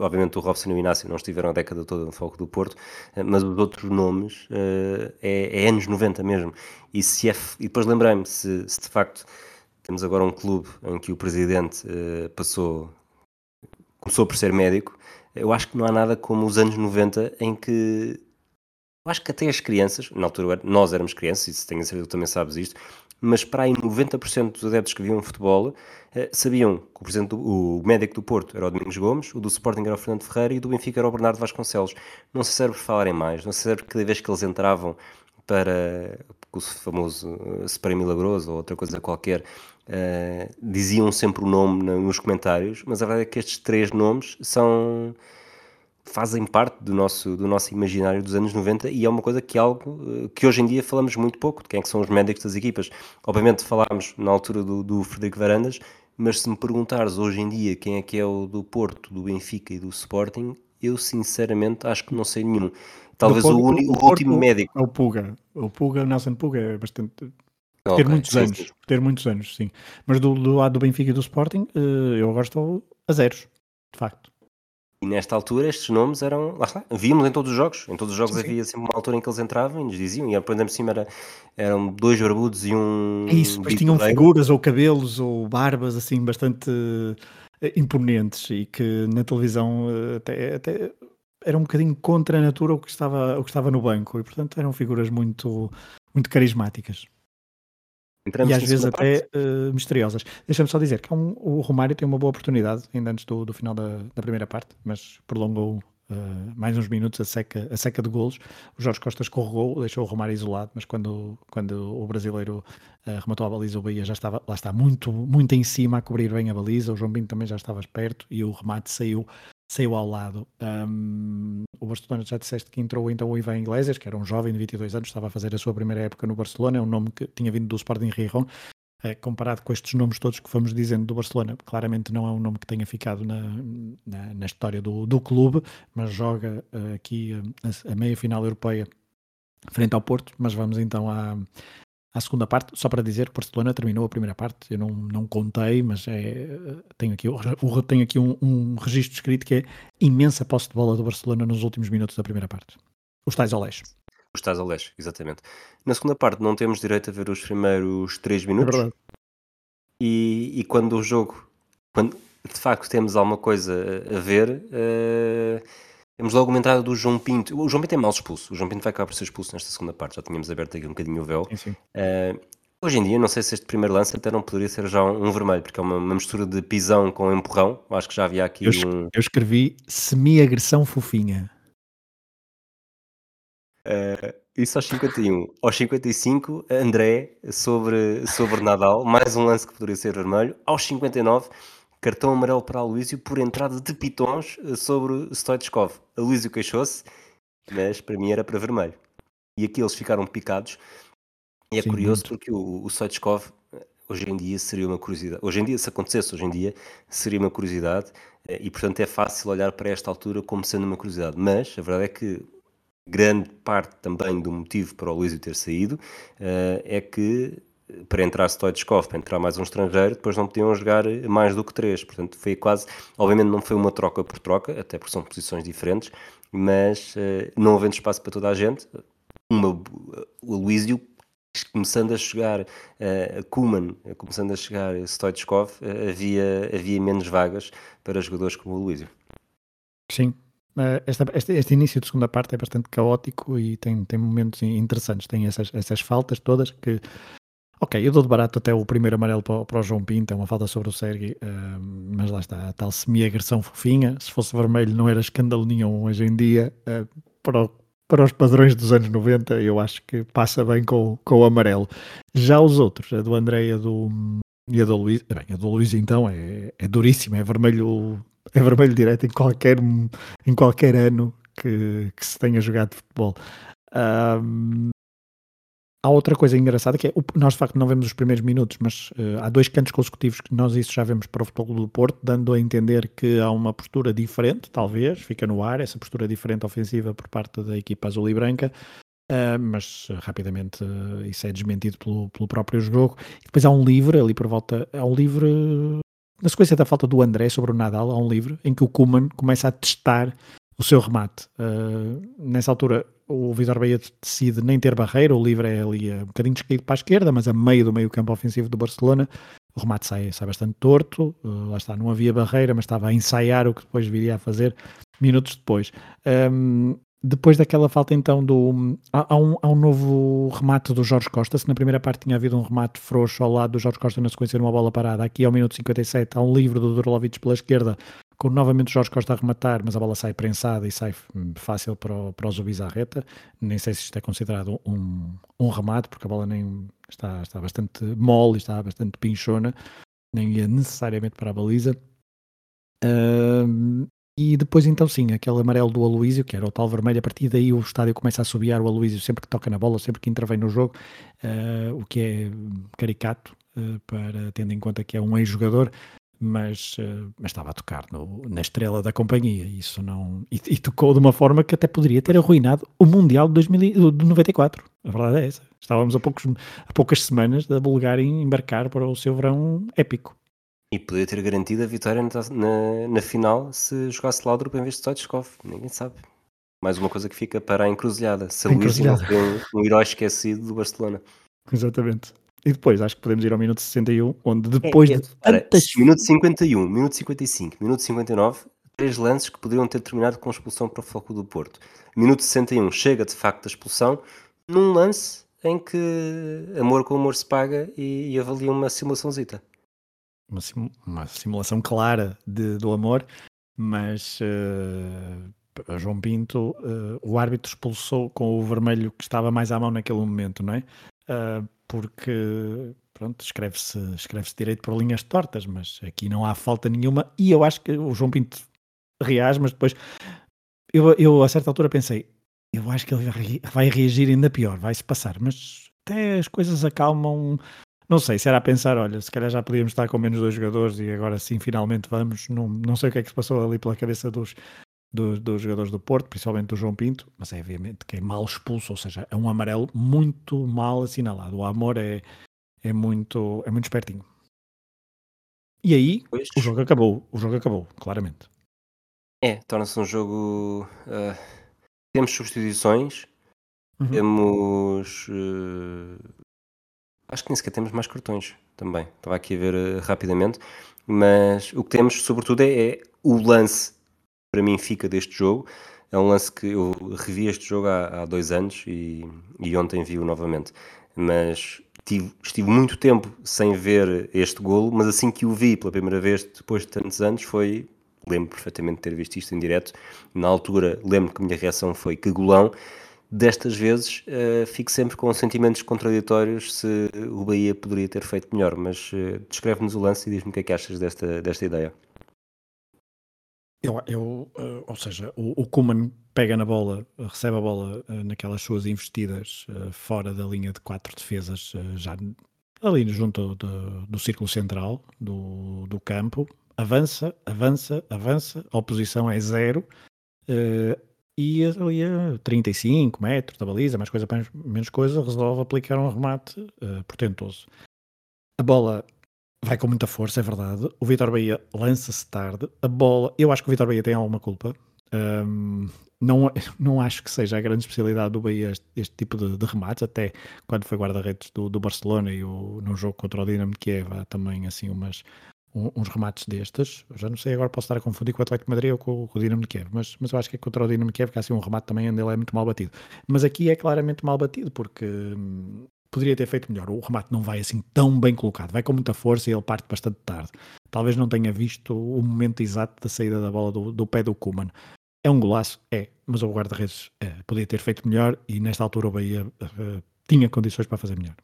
obviamente o Robson e o Inácio não estiveram a década toda no foco do Porto, uh, mas os outros nomes uh, é, é, anos 90 mesmo. E, se é, e depois lembrei-me, se, se, de facto temos agora um clube em que o presidente passou, começou por ser médico, eu acho que não há nada como os anos 90 em que eu acho que até as crianças, na altura nós éramos crianças, e tenho a certeza também sabes isto, mas para aí 90% dos adeptos que viam futebol eh, sabiam que o, presidente o médico do Porto era o Domingos Gomes, o do Sporting era o Fernando Ferreira e do Benfica era o Bernardo Vasconcelos. Não se serve por falarem mais, não se serve cada vez que eles entravam para o famoso eh, spray milagroso ou outra coisa qualquer, uh, diziam sempre o nome nos comentários, mas a verdade é que estes três nomes são fazem parte do nosso, do nosso imaginário dos anos 90 e é uma coisa que é algo uh, que hoje em dia falamos muito pouco, de quem é que são os médicos das equipas. Obviamente falámos na altura do, do Frederico Varandas, mas se me perguntares hoje em dia quem é que é o do Porto, do Benfica e do Sporting, eu sinceramente acho que não sei nenhum. Talvez Porto, o, único, o, último médico. É o Puga. O Puga, o Nelson Puga é bastante. Okay, ter muitos sim, anos, sim. ter muitos anos, sim. Mas do, do, lado do Benfica e do Sporting, uh, eu agora estou a zeros, de facto. E nesta altura estes nomes eram, lá está, víamos em todos os jogos, em todos os jogos sim, havia sempre uma altura em que eles entravam e nos diziam, e por exemplo cima era, eram dois barbudos e um... É isso, mas tinham figuras ou cabelos ou barbas assim bastante eh, imponentes e que na televisão eh, até, até era um bocadinho contra a natura o que estava, o que estava no banco. E portanto eram figuras muito, muito carismáticas. Entramos e às vezes até uh, misteriosas. Deixa-me só dizer que é um, o Romário tem uma boa oportunidade ainda antes do, do final da, da primeira parte, mas prolongou uh, mais uns minutos a seca, a seca de golos. O Jorge Costa escorregou, deixou o Romário isolado, mas quando, quando o brasileiro uh, rematou a baliza, o Bahia já estava, lá está, muito, muito em cima a cobrir bem a baliza. O João Pinto também já estava perto e o remate saiu saiu ao lado. Um, o Barcelona já disseste que entrou então o Ivan Iglesias, que era um jovem de 22 anos, estava a fazer a sua primeira época no Barcelona, é um nome que tinha vindo do Sporting Rijon. Uh, comparado com estes nomes todos que fomos dizendo do Barcelona, claramente não é um nome que tenha ficado na, na, na história do, do clube, mas joga uh, aqui a, a meia final europeia frente ao Porto. Mas vamos então à, à segunda parte, só para dizer que Barcelona terminou a primeira parte, eu não, não contei, mas é, tenho aqui, tenho aqui um, um registro escrito que é imensa posse de bola do Barcelona nos últimos minutos da primeira parte. Os tais ao leste. Os tais ao leste, exatamente. Na segunda parte não temos direito a ver os primeiros 3 minutos. É e, e quando o jogo, quando de facto temos alguma coisa a ver, uh, temos logo uma entrada do João Pinto. O João Pinto é mal expulso. O João Pinto vai acabar por ser expulso nesta segunda parte. Já tínhamos aberto aqui um bocadinho o véu. Sim, sim. Uh, Hoje em dia, não sei se este primeiro lance até não poderia ser já um, um vermelho, porque é uma, uma, mistura de pisão com empurrão. Acho que já havia aqui eu, um. Eu escrevi semi-agressão fofinha. Uh, isso aos 51. Aos 55, André sobre, sobre Nadal, mais um lance que poderia ser vermelho. Aos 59, cartão amarelo para Aloísio por entrada de pitons sobre Stoichkov. Aloísio queixou-se, mas para mim era para vermelho. E aqui eles ficaram picados e é Sim, curioso muito. porque o, o Soitskov hoje em dia seria uma curiosidade. Hoje em dia, se acontecesse hoje em dia, seria uma curiosidade eh, e, portanto, é fácil olhar para esta altura como sendo uma curiosidade. Mas a verdade é que grande parte também do motivo para o Luísio ter saído uh, é que para entrar Stoichkov, para entrar mais um estrangeiro, depois não podiam jogar mais do que três. Portanto, foi quase. Obviamente, não foi uma troca por troca, até porque são posições diferentes, mas uh, não havendo espaço para toda a gente, uma, o Luísio começando a chegar uh, Kuman, começando a chegar Stoichkov, uh, havia, havia menos vagas para jogadores como o Luísio. Sim, este, este, início de segunda parte é bastante caótico e tem, tem momentos interessantes, tem essas, essas faltas todas que Ok, eu dou de barato até o primeiro amarelo para, para o João Pinto, é uma falta sobre o Sergi, uh, mas lá está, a tal semi-agressão fofinha. Se fosse vermelho, não era escândalo nenhum hoje em dia. Uh, para o para os padrões dos anos 90, eu acho que passa bem com, com o amarelo. Já os outros, a do André e a do, e a do Luís, bem, a do Luís então é, é duríssima, é vermelho, é vermelho direto em qualquer, em qualquer ano que, que se tenha jogado futebol. Um, Há outra coisa engraçada que é, nós de facto não vemos os primeiros minutos, mas uh, há dois cantos consecutivos que nós isso já vemos para o futebol do Porto, dando a entender que há uma postura diferente, talvez, fica no ar, essa postura diferente ofensiva por parte da equipa azul e branca, uh, mas uh, rapidamente isso é desmentido pelo, pelo próprio jogo. E depois há um livre ali por volta, há um livre, na sequência da falta do André sobre o Nadal, há um livre em que o Kuman começa a testar o seu remate. nessa altura o Vitor Bahia decide nem ter barreira, o livre é ali um bocadinho descaído para a esquerda, mas a meio do meio campo ofensivo do Barcelona, o remate sai, sai bastante torto, uh, lá está, não havia barreira, mas estava a ensaiar o que depois viria a fazer minutos depois. Um, depois daquela falta então do. Há, há, um, há um novo remate do Jorge Costa. Se na primeira parte tinha havido um remate frouxo ao lado do Jorge Costa na sequência de uma bola parada, aqui ao minuto 57 há um livro do Durlovic pela esquerda com novamente o Jorge Costa a rematar, mas a bola sai prensada e sai fácil para o, para o Zubizarreta. Nem sei se isto é considerado um, um remate, porque a bola nem está, está bastante mole, está bastante pinchona, nem ia necessariamente para a baliza. E depois, então, sim, aquele amarelo do Aloísio, que era o tal vermelho, a partir daí o estádio começa a subiar o Aloísio sempre que toca na bola, sempre que intervém no jogo, uh, o que é caricato, uh, para, tendo em conta que é um ex-jogador, mas, uh, mas estava a tocar no, na estrela da companhia. Isso não e, e, tocou de uma forma que até poderia ter arruinado o Mundial de, 2000, de 94. A verdade é essa. Estávamos a, poucos, a poucas semanas da Bulgária embarcar para o seu verão épico. E poderia ter garantido a vitória na, na, na final se jogasse Laudrup em vez de Stoichkov. Ninguém sabe. Mais uma coisa que fica para a encruzilhada. Se a Luís um herói esquecido do Barcelona. Exatamente. E depois, acho que podemos ir ao minuto 61, onde depois é, é, de tantas... Minuto 51, minuto 55, minuto 59, três lances que poderiam ter terminado com expulsão para o Foco do Porto. Minuto 61 chega de facto a expulsão, num lance em que amor com amor se paga e, e avalia uma simulaçãozita. Uma, sim, uma simulação clara de, do amor, mas uh, João Pinto, uh, o árbitro expulsou com o vermelho que estava mais à mão naquele momento, não é? Uh, porque pronto, escreve-se escreve direito por linhas tortas, mas aqui não há falta nenhuma. E eu acho que o João Pinto reage, mas depois eu, eu a certa altura pensei, eu acho que ele vai reagir ainda pior, vai-se passar, mas até as coisas acalmam. Não sei, se era a pensar, olha, se calhar já podíamos estar com menos dois jogadores e agora sim finalmente vamos. Não, não sei o que é que se passou ali pela cabeça dos, dos, dos, jogadores do Porto, principalmente do João Pinto, mas é obviamente que é mal expulso, ou seja, é um amarelo muito mal assinalado. O Amor é, é, muito, é muito espertinho. E aí pois. o jogo acabou, o jogo acabou, claramente. É, torna-se um jogo. Uh, temos substituições, uhum. temos. Uh, acho que nem sequer temos mais cartões também. Estava aqui a ver uh, rapidamente, mas o que temos, sobretudo, é, é o lance para mim fica deste jogo. É um lance que eu revi este jogo há, há dois anos e, e ontem vi-o novamente. Mas tive, estive muito tempo sem ver este golo, mas assim que o vi pela primeira vez, depois de tantos anos, foi. Lembro perfeitamente de ter visto isto em direto. Na altura, lembro que a minha reação foi que golão. Destas vezes, uh, fico sempre com sentimentos contraditórios se o Bahia poderia ter feito melhor. Mas uh, descreve-nos o lance e diz-me o que é que achas desta, desta ideia. Eu, eu uh, ou seja, o, o Kuman pega na bola, recebe a bola uh, naquelas suas investidas uh, fora da linha de quatro defesas, já ali junto do, do círculo central do, do campo, avança, avança, avança, a oposição é zero e ali a 35 metros da baliza, mais coisa, menos coisa, resolve aplicar um remate portentoso. A bola vai com muita força, é verdade. O Vitor Bahia lança-se tarde. A bola, eu acho que o Vitor Bahia tem alguma culpa. Um, não, não acho que seja a grande especialidade do Bahia este, este tipo de, de, remates, até quando foi guarda-redes do, do, Barcelona e o, no jogo contra o Dinamo Kiev há também assim umas, um, uns remates destes. já não sei, agora posso estar a confundir com o Atlético de Madrid ou com, com o Dinamo de Kiev, mas, mas eu acho que é contra o Dinamo de Kiev que há assim um remate também onde ele é muito mal batido. Mas aqui é claramente mal batido porque hum, poderia ter feito melhor. O remate não vai assim tão bem colocado, vai com muita força e ele parte bastante tarde. Talvez não tenha visto o momento exato da saída da bola do, do pé do Kuman. É um golaço? É, mas o guarda-redes é, podia ter feito melhor e nesta altura o Bahia uh, tinha condições para fazer melhor.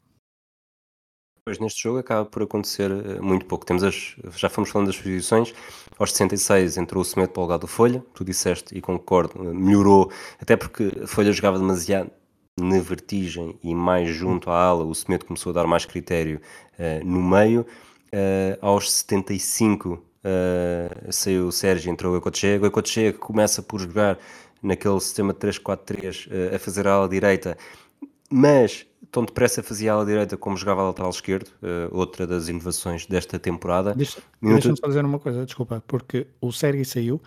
Pois neste jogo acaba por acontecer muito pouco. Temos as, já fomos falando das posições. Aos 66 entrou o Semedo para o lugar do Folha, tu disseste e concordo, melhorou, até porque Folha jogava demasiado, na vertigem e mais junto à ala, o Semedo começou a dar mais critério uh, no meio. Uh, aos 75 uh, saiu o Sérgio, entrou o Ecochega. O Ecochega começa por jogar naquele sistema de 3-4-3 uh, a fazer a ala direita, mas tão depressa fazia a ala direita como jogava a lateral esquerdo, outra das inovações desta temporada. Deixa, Minuto... Deixa-me só dizer uma coisa, desculpa, porque o Sérgio saiu,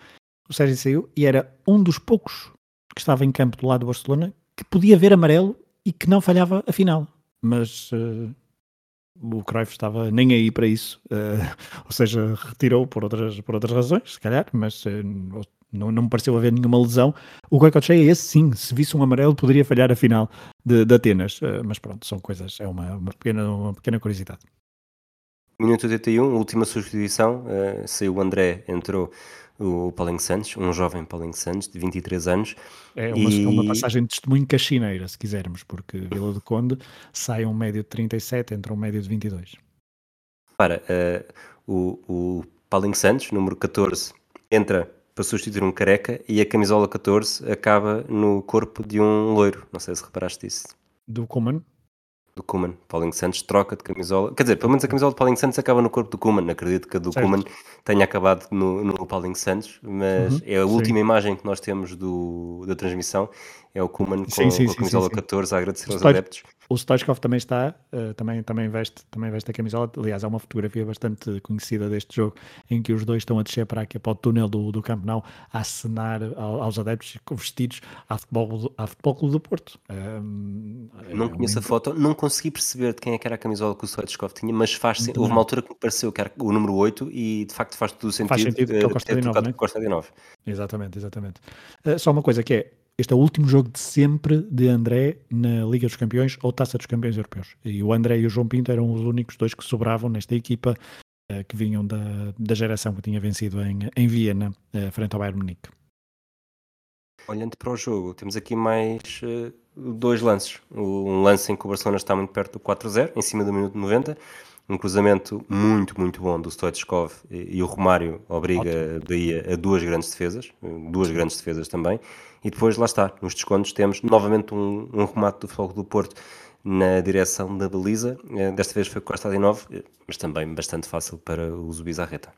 o Sérgio saiu e era um dos poucos que estava em campo do lado do Barcelona que podia ver amarelo e que não falhava a final. Mas uh, o Cruyff estava nem aí para isso, uh, ou seja, retirou por outras, por outras razões, se calhar, mas uh, não, não me pareceu haver nenhuma lesão. O Goicoechea, esse sim, se visse um amarelo, poderia falhar a final de, de Atenas, mas pronto, são coisas, é uma, uma, pequena, uma pequena curiosidade. Minuto 81, última substituição, saiu o André, entrou o Paulinho Santos, um jovem Paulinho Santos de 23 anos. É uma, e... uma passagem de testemunho cachineira, se quisermos, porque Vila do Conde sai um médio de 37, entra um médio de 22. Para, uh, o, o Paulinho Santos, número 14, entra para substituir um careca e a camisola 14 acaba no corpo de um loiro. Não sei se reparaste isso. Do Coman? Do Kuman. Paulinho Santos troca de camisola. Quer dizer, pelo menos a camisola de Paulinho Santos acaba no corpo do Kuman. Acredito que a do. Kuman tenha acabado no, no Paulinho Santos, mas uhum, é a última sim. imagem que nós temos do, da transmissão. É o Kuman com, sim, sim, com a camisola 14 a agradecer aos adeptos. O Stoichkov também está, uh, também, também, veste, também veste a camisola. Aliás, há uma fotografia bastante conhecida deste jogo em que os dois estão a descer para aqui para o túnel do, do Camp Nou a acenar aos adeptos vestidos à Futebol, à futebol Clube do Porto. não é conheço a foto, não consegui perceber de quem é que era a camisola que o Stoichkov tinha, mas faz houve uma altura que me pareceu que era o número 8 e de facto faz todo o sentido. Faz sentido que é o Costa de 9, né? Costa de 9. Exatamente, exatamente. Uh, só uma coisa que é, este é o último jogo de sempre de André na Liga dos Campeões ou Taça dos Campeões Europeus. E o André e o João Pinto eram os únicos dois que sobravam nesta equipa uh, que vinham da, da geração que tinha vencido em, em Viena, uh, frente ao Bayern Munique. Olhando para o jogo, temos aqui mais uh, dois lances. Um lance em que o Barcelona está muito perto do 4-0, em cima do minuto 90 um cruzamento muito, muito bom do Stoichkov e, e o Romário obriga a Bahia a duas grandes defesas, duas grandes defesas também, e depois lá está, nos descontos temos novamente um, um remate do Fogo do Porto na direção da baliza, eh, desta vez foi Costa de 9, mas também bastante fácil para o Zubizarreta.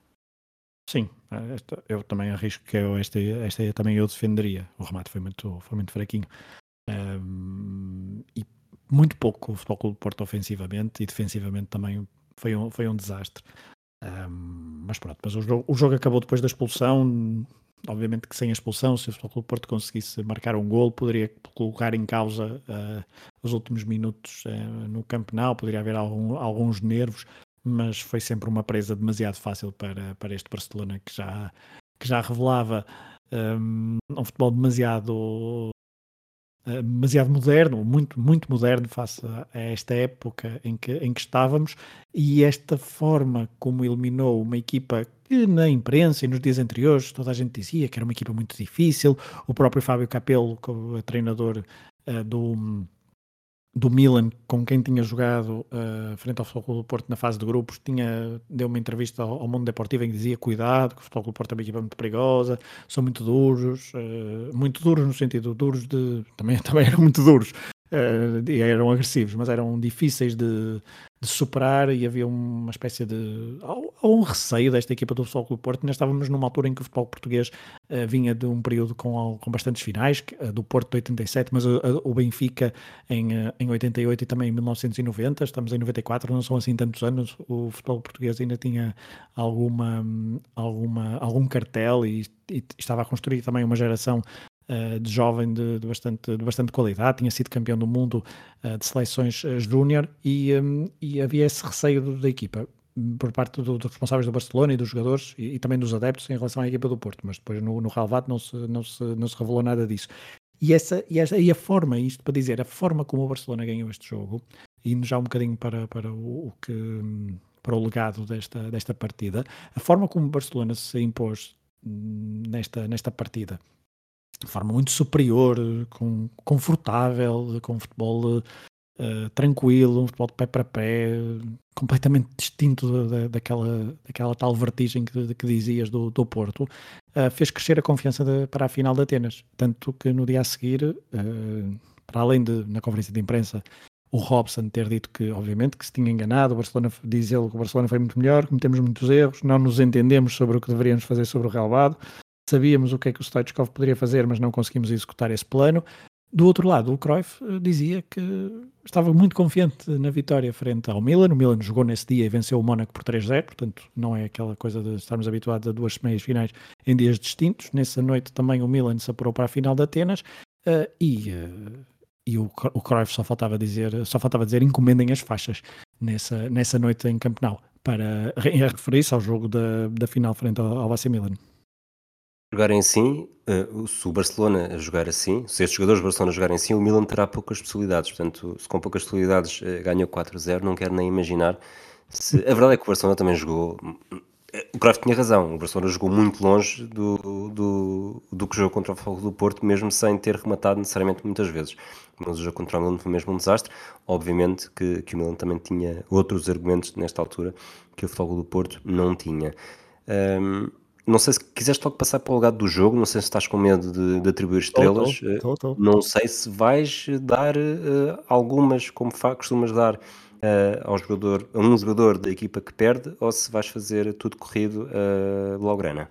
Sim, eh, esta, eu também arrisco que eu, esta, esta também eu defenderia. O remate foi muito, foi muito fraquinho. Um, e muito pouco o Futebol Clube Porto ofensivamente e defensivamente também foi um, foi um desastre. Um, mas pronto, mas o jogo, o jogo acabou depois da expulsão. Obviamente que sem a expulsão, se o Futebol Porto conseguisse marcar um gol, poderia colocar em causa uh, os últimos minutos uh, no campeonato, poderia haver algum, alguns nervos, mas foi sempre uma presa demasiado fácil para, para este Barcelona que já, que já revelava um, um futebol demasiado demasiado moderno, muito, muito moderno face a, esta época em que, em que estávamos, e esta forma como eliminou uma equipa que na imprensa e nos dias anteriores toda a gente dizia que era uma equipa muito difícil, o próprio Fábio Capello, o treinador uh, do do Milan, com quem tinha jogado uh, frente ao Futebol Clube do Porto na fase de grupos, tinha, deu uma entrevista ao, ao Mundo Deportivo em que dizia cuidado, que o Futebol Clube do Porto é uma equipa muito perigosa, são muito duros, uh, muito duros no sentido duros de... também, também eram muito duros, uh, eram agressivos, mas eram difíceis de, de superar e havia uma espécie de. ou um receio desta equipa do Futebol Clube Porto. Nós estávamos numa altura em que o futebol português uh, vinha de um período com, com bastantes finais, uh, do Porto de 87, mas o Benfica em, em 88 e também em 1990. Estamos em 94, não são assim tantos anos. O futebol português ainda tinha alguma, alguma, algum cartel e, e estava a construir também uma geração de jovem de, de, bastante, de bastante qualidade, tinha sido campeão do mundo uh, de seleções uh, júnior e, um, e havia esse receio da equipa por parte do, dos responsáveis do Barcelona e dos jogadores e, e, também dos adeptos em relação à equipa do Porto, mas depois no, no Relvado não se, não, se, não se revelou nada disso. E, essa, e, essa, e a forma, isto para dizer, a forma como o Barcelona ganhou este jogo, indo já um bocadinho para, para o, o que para o legado desta, desta partida, a forma como o Barcelona se impôs hum, nesta, nesta partida de forma muito superior, com, confortável, com um futebol uh, tranquilo, um futebol de pé para pé, completamente distinto da, daquela, daquela tal vertigem que, que dizias do, do Porto, uh, fez crescer a confiança de, para a final de Atenas. Tanto que no dia a seguir, uh, para além de, na conferência de imprensa, o Robson ter dito que, obviamente, que se tinha enganado, o Barcelona diz ele que o Barcelona foi muito melhor, cometemos muitos erros, não nos entendemos sobre o que deveríamos fazer sobre o relvado, sabíamos o que é que o Stoichkov poderia fazer, mas não conseguimos executar esse plano. Do outro lado, o Cruyff eh, dizia que estava muito confiante na vitória frente ao Milan. O Milan jogou nesse dia e venceu o Mónaco por 3-0, portanto não é aquela coisa de estarmos habituados a duas meias finais em dias distintos. Nessa noite também o Milan se apurou para a final de Atenas uh, e, uh, e o, o Cruyff só faltava dizer, só faltava dizer encomendem as faixas nessa, nessa noite em Camp para referir-se ao jogo da, da final frente ao, ao AC Milan jogarem assim, uh, se o Barcelona jogar assim, se estes jogadores do Barcelona jogarem assim, o Milan terá poucas possibilidades. Portanto, se com poucas possibilidades uh, ganha 4-0, não quero nem imaginar. Se... A verdade é que o Barcelona também jogou. O Kraft tinha razão, o Barcelona jogou muito longe do, do, do que jogou contra o Fogo do Porto, mesmo sem ter rematado necessariamente muitas vezes. Mas o jogo contra o Milan foi mesmo um desastre. Obviamente que, que o Milan também tinha outros argumentos nesta altura que o Fogo do Porto não tinha. Um, não sei se quiseste logo passar para o legado do jogo, não sei se estás com medo de, de atribuir estrelas. Tô, tô, tô, não sei se vais dar uh, algumas, como costumas dar uh, ao jogador, a um jogador da equipa que perde, ou se vais fazer tudo corrido uh, Blaugrana.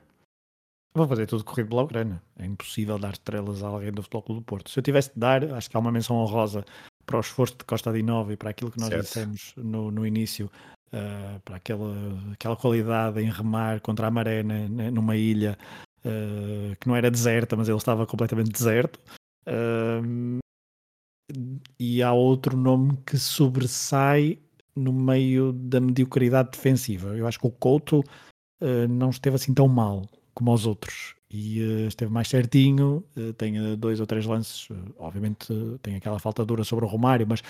Vou fazer tudo corrido Blaugrana. É impossível dar estrelas a alguém do Futebol Clube do Porto. Se eu tivesse de dar, acho que há uma menção honrosa para o esforço de Costa de Nova e para aquilo que nós certo. dissemos no, no início uh, para aquela, aquela qualidade em remar contra a maré né, numa ilha uh, que não era deserta, mas ele estava completamente deserto. Uh, e há outro nome que sobressai no meio da mediocridade defensiva. Eu acho que o Couto não esteve assim tão mal como os outros e uh, esteve mais certinho. Uh, tem dois ou três lances, obviamente tem aquela falta dura sobre o Romário, mas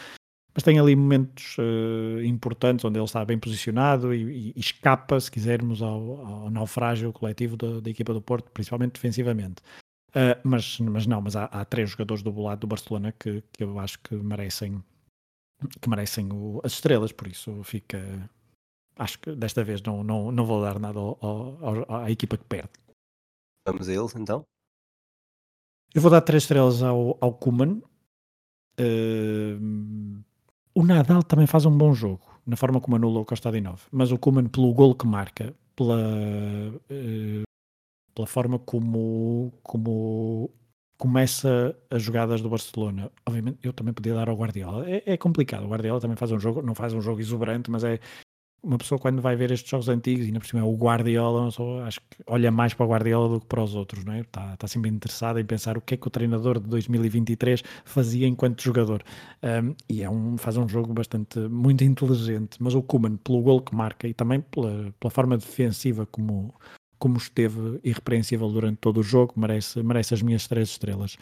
mas tem ali momentos uh, importantes onde ele está bem posicionado e, e, escapa, se quisermos, ao, ao naufrágio coletivo da, da, equipa do Porto, principalmente defensivamente. Uh, mas, mas não, mas há, há, três jogadores do lado do Barcelona que, que eu acho que merecem que merecem o, as estrelas, por isso fica. Acho que desta vez não, não, não vou dar nada ao, ao, à equipa que perde. Vamos a eles então? Eu vou dar três estrelas ao, ao Kuman. Uh, o Nadal também faz um bom jogo, na forma como anula o Costa de 9, mas o Kuman pelo gol que marca, pela, uh, pela forma como, como começa as jogadas do Barcelona. Obviamente, eu também podia dar ao Guardiola. É, é, complicado. O Guardiola também faz um jogo, não faz um jogo exuberante, mas é, uma pessoa quando vai ver estes jogos antigos, e ainda por cima é o Guardiola, acho que olha mais para o Guardiola do que para os outros, não é? Está, está sempre interessado em pensar o que é que o treinador de 2023 fazia enquanto jogador. Um, e é um, faz um jogo bastante, muito inteligente, mas o Kuman, pelo gol que marca e também pela, pela forma defensiva como, como esteve irrepreensível durante todo o jogo, merece, merece as minhas três estrelas.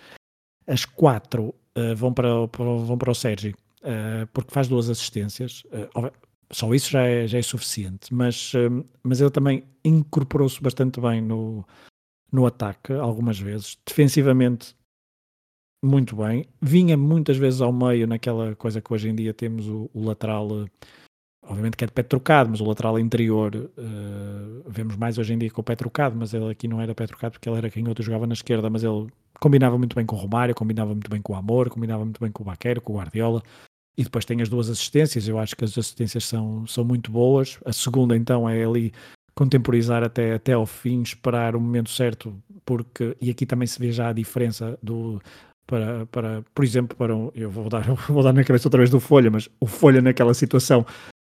As quatro uh, vão, para, para, vão para o Sérgio, uh, porque faz duas assistências. Uh, só isso já é, já é suficiente, mas, mas ele também incorporou-se bastante bem no, no ataque, algumas vezes. Defensivamente, muito bem. Vinha muitas vezes ao meio naquela coisa que hoje em dia temos o, o lateral obviamente que é de pé trocado, mas o lateral interior uh, vemos mais hoje em dia com o pé trocado, mas ele aqui não era pé trocado porque ele era quem outro jogava na esquerda, mas ele combinava muito bem com o Romário, combinava muito bem com o Amor, combinava muito bem com o Baquero, com o Guardiola, e depois tem as duas assistências, eu acho que as assistências são, são muito boas, a segunda então é ali contemporizar até, até ao fim, esperar o momento certo, porque, e aqui também se vê já a diferença do, para, para, por exemplo, para um, eu vou dar, vou dar na cabeça outra vez do Folha, mas o Folha naquela situação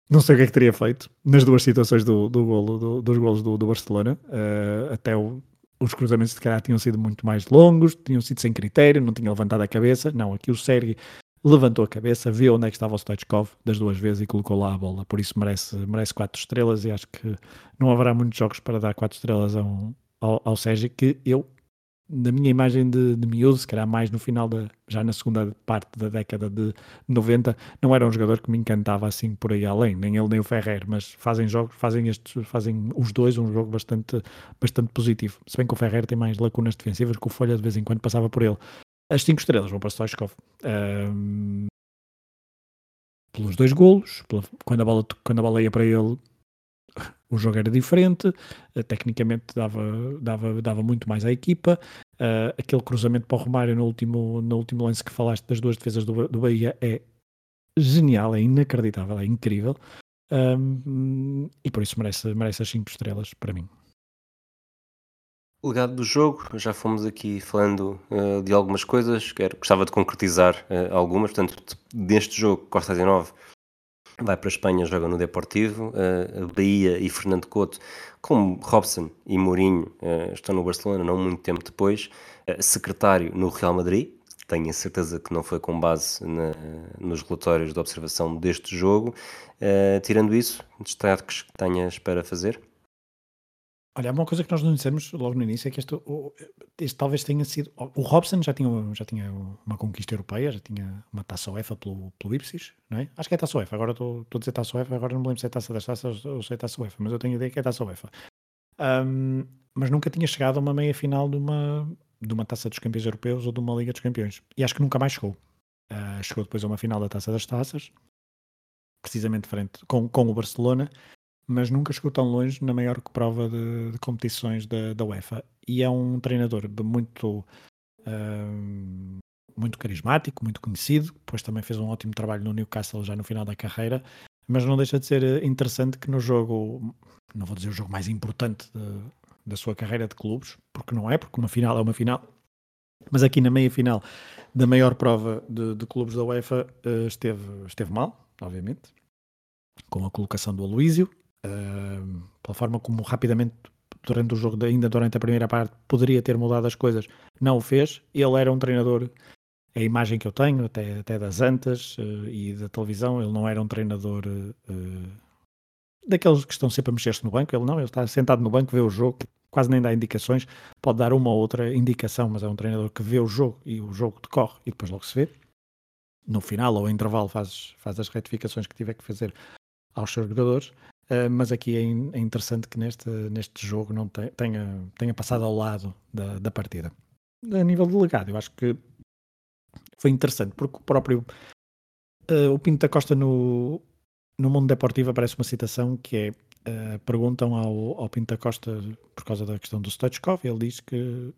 não sei o que é que teria feito nas duas situações do, do golo, do, dos golos do, do Barcelona. Uh, até o, os cruzamentos de calhar tinham sido muito mais longos, tinham sido sem critério, não tinha levantado a cabeça. Não, aqui o Sergi levantou a cabeça, viu onde é que estava o Stoichkov das duas vezes e colocou lá a bola. Por isso merece, merece quatro estrelas e acho que não haverá muitos jogos para dar quatro estrelas a um, ao, ao Sergi, que eu na minha imagem de, de miúdo, se calhar mais no final da, já na segunda parte da década de 90, não era um jogador que me encantava assim por aí além, nem ele nem o Ferrer, mas fazem jogos, fazem estes, fazem os dois um jogo bastante, bastante positivo. Se bem que o Ferrer tem mais lacunas defensivas, que o Folha de vez em quando passava por ele. As cinco estrelas vão para Stoichkov. Um, pelos dois golos, pela, quando, a bola, quando a bola ia para ele, o jogo era diferente, uh, tecnicamente dava, dava, dava muito mais à equipa. Uh, aquele cruzamento para o Romário no último, no último lance que falaste das duas defesas do, do Bahia é genial, é inacreditável, é incrível. Um, e por isso merece, merece as 5 estrelas para mim. Legado do jogo, já fomos aqui falando uh, de algumas coisas, quero, gostava de concretizar uh, algumas. Portanto, deste jogo, Costa 19 vai para a Espanha, joga no Deportivo, uh, Bahia e Fernando Couto, como Robson e Mourinho estão no Barcelona não muito tempo depois, secretário no Real Madrid, tenho a certeza que não foi com base na, nos relatórios de observação deste jogo. tirando isso, destaques que tenhas para fazer? Olha, uma coisa que nós não dissemos logo no início é que este, este talvez tenha sido. O Robson já tinha, já tinha uma conquista europeia, já tinha uma taça UEFA pelo, pelo Ipsis, não é? Acho que é taça UEFA, agora estou, a dizer taça UEFA, agora não me lembro se é taça das taças ou se é taça UEFA, mas eu tenho a ideia que é taça UEFA. Um, mas nunca tinha chegado a uma meia final de uma, de uma taça dos campeões europeus ou de uma Liga dos Campeões. E acho que nunca mais chegou. Uh, chegou depois a uma final da taça das taças, precisamente frente com, com o Barcelona mas nunca chegou tão longe na maior prova de, de competições da, da, UEFA. E é um treinador muito, uh, muito carismático, muito conhecido, depois também fez um ótimo trabalho no Newcastle já no final da carreira, mas não deixa de ser interessante que no jogo, não vou dizer o jogo mais importante de, da sua carreira de clubes, porque não é, porque uma final é uma final, mas aqui na meia final da maior prova de, de clubes da UEFA uh, esteve, esteve mal, obviamente, com a colocação do Aloísio, pela forma como rapidamente durante o jogo, ainda durante a primeira parte, poderia ter mudado as coisas, não o fez. Ele era um treinador, a imagem que eu tenho, até, até das antas uh, e da televisão, ele não era um treinador uh, daqueles que estão sempre a mexer-se no banco. Ele não, ele está sentado no banco, vê o jogo, quase nem dá indicações, pode dar uma ou outra indicação, mas é um treinador que vê o jogo e o jogo decorre e depois logo se vê. No final ou intervalo faz, faz as retificações que tiver que fazer aos seus jogadores. Uh, mas aqui é, é, interessante que neste, neste jogo não te, tenha, tenha passado ao lado da, da partida. A nível de legado, eu acho que foi interessante, porque o próprio uh, o Pinto da Costa no, no Mundo Deportivo aparece uma citação que é uh, perguntam ao, ao Pinto da Costa por causa da questão do Stoichkov, ele diz que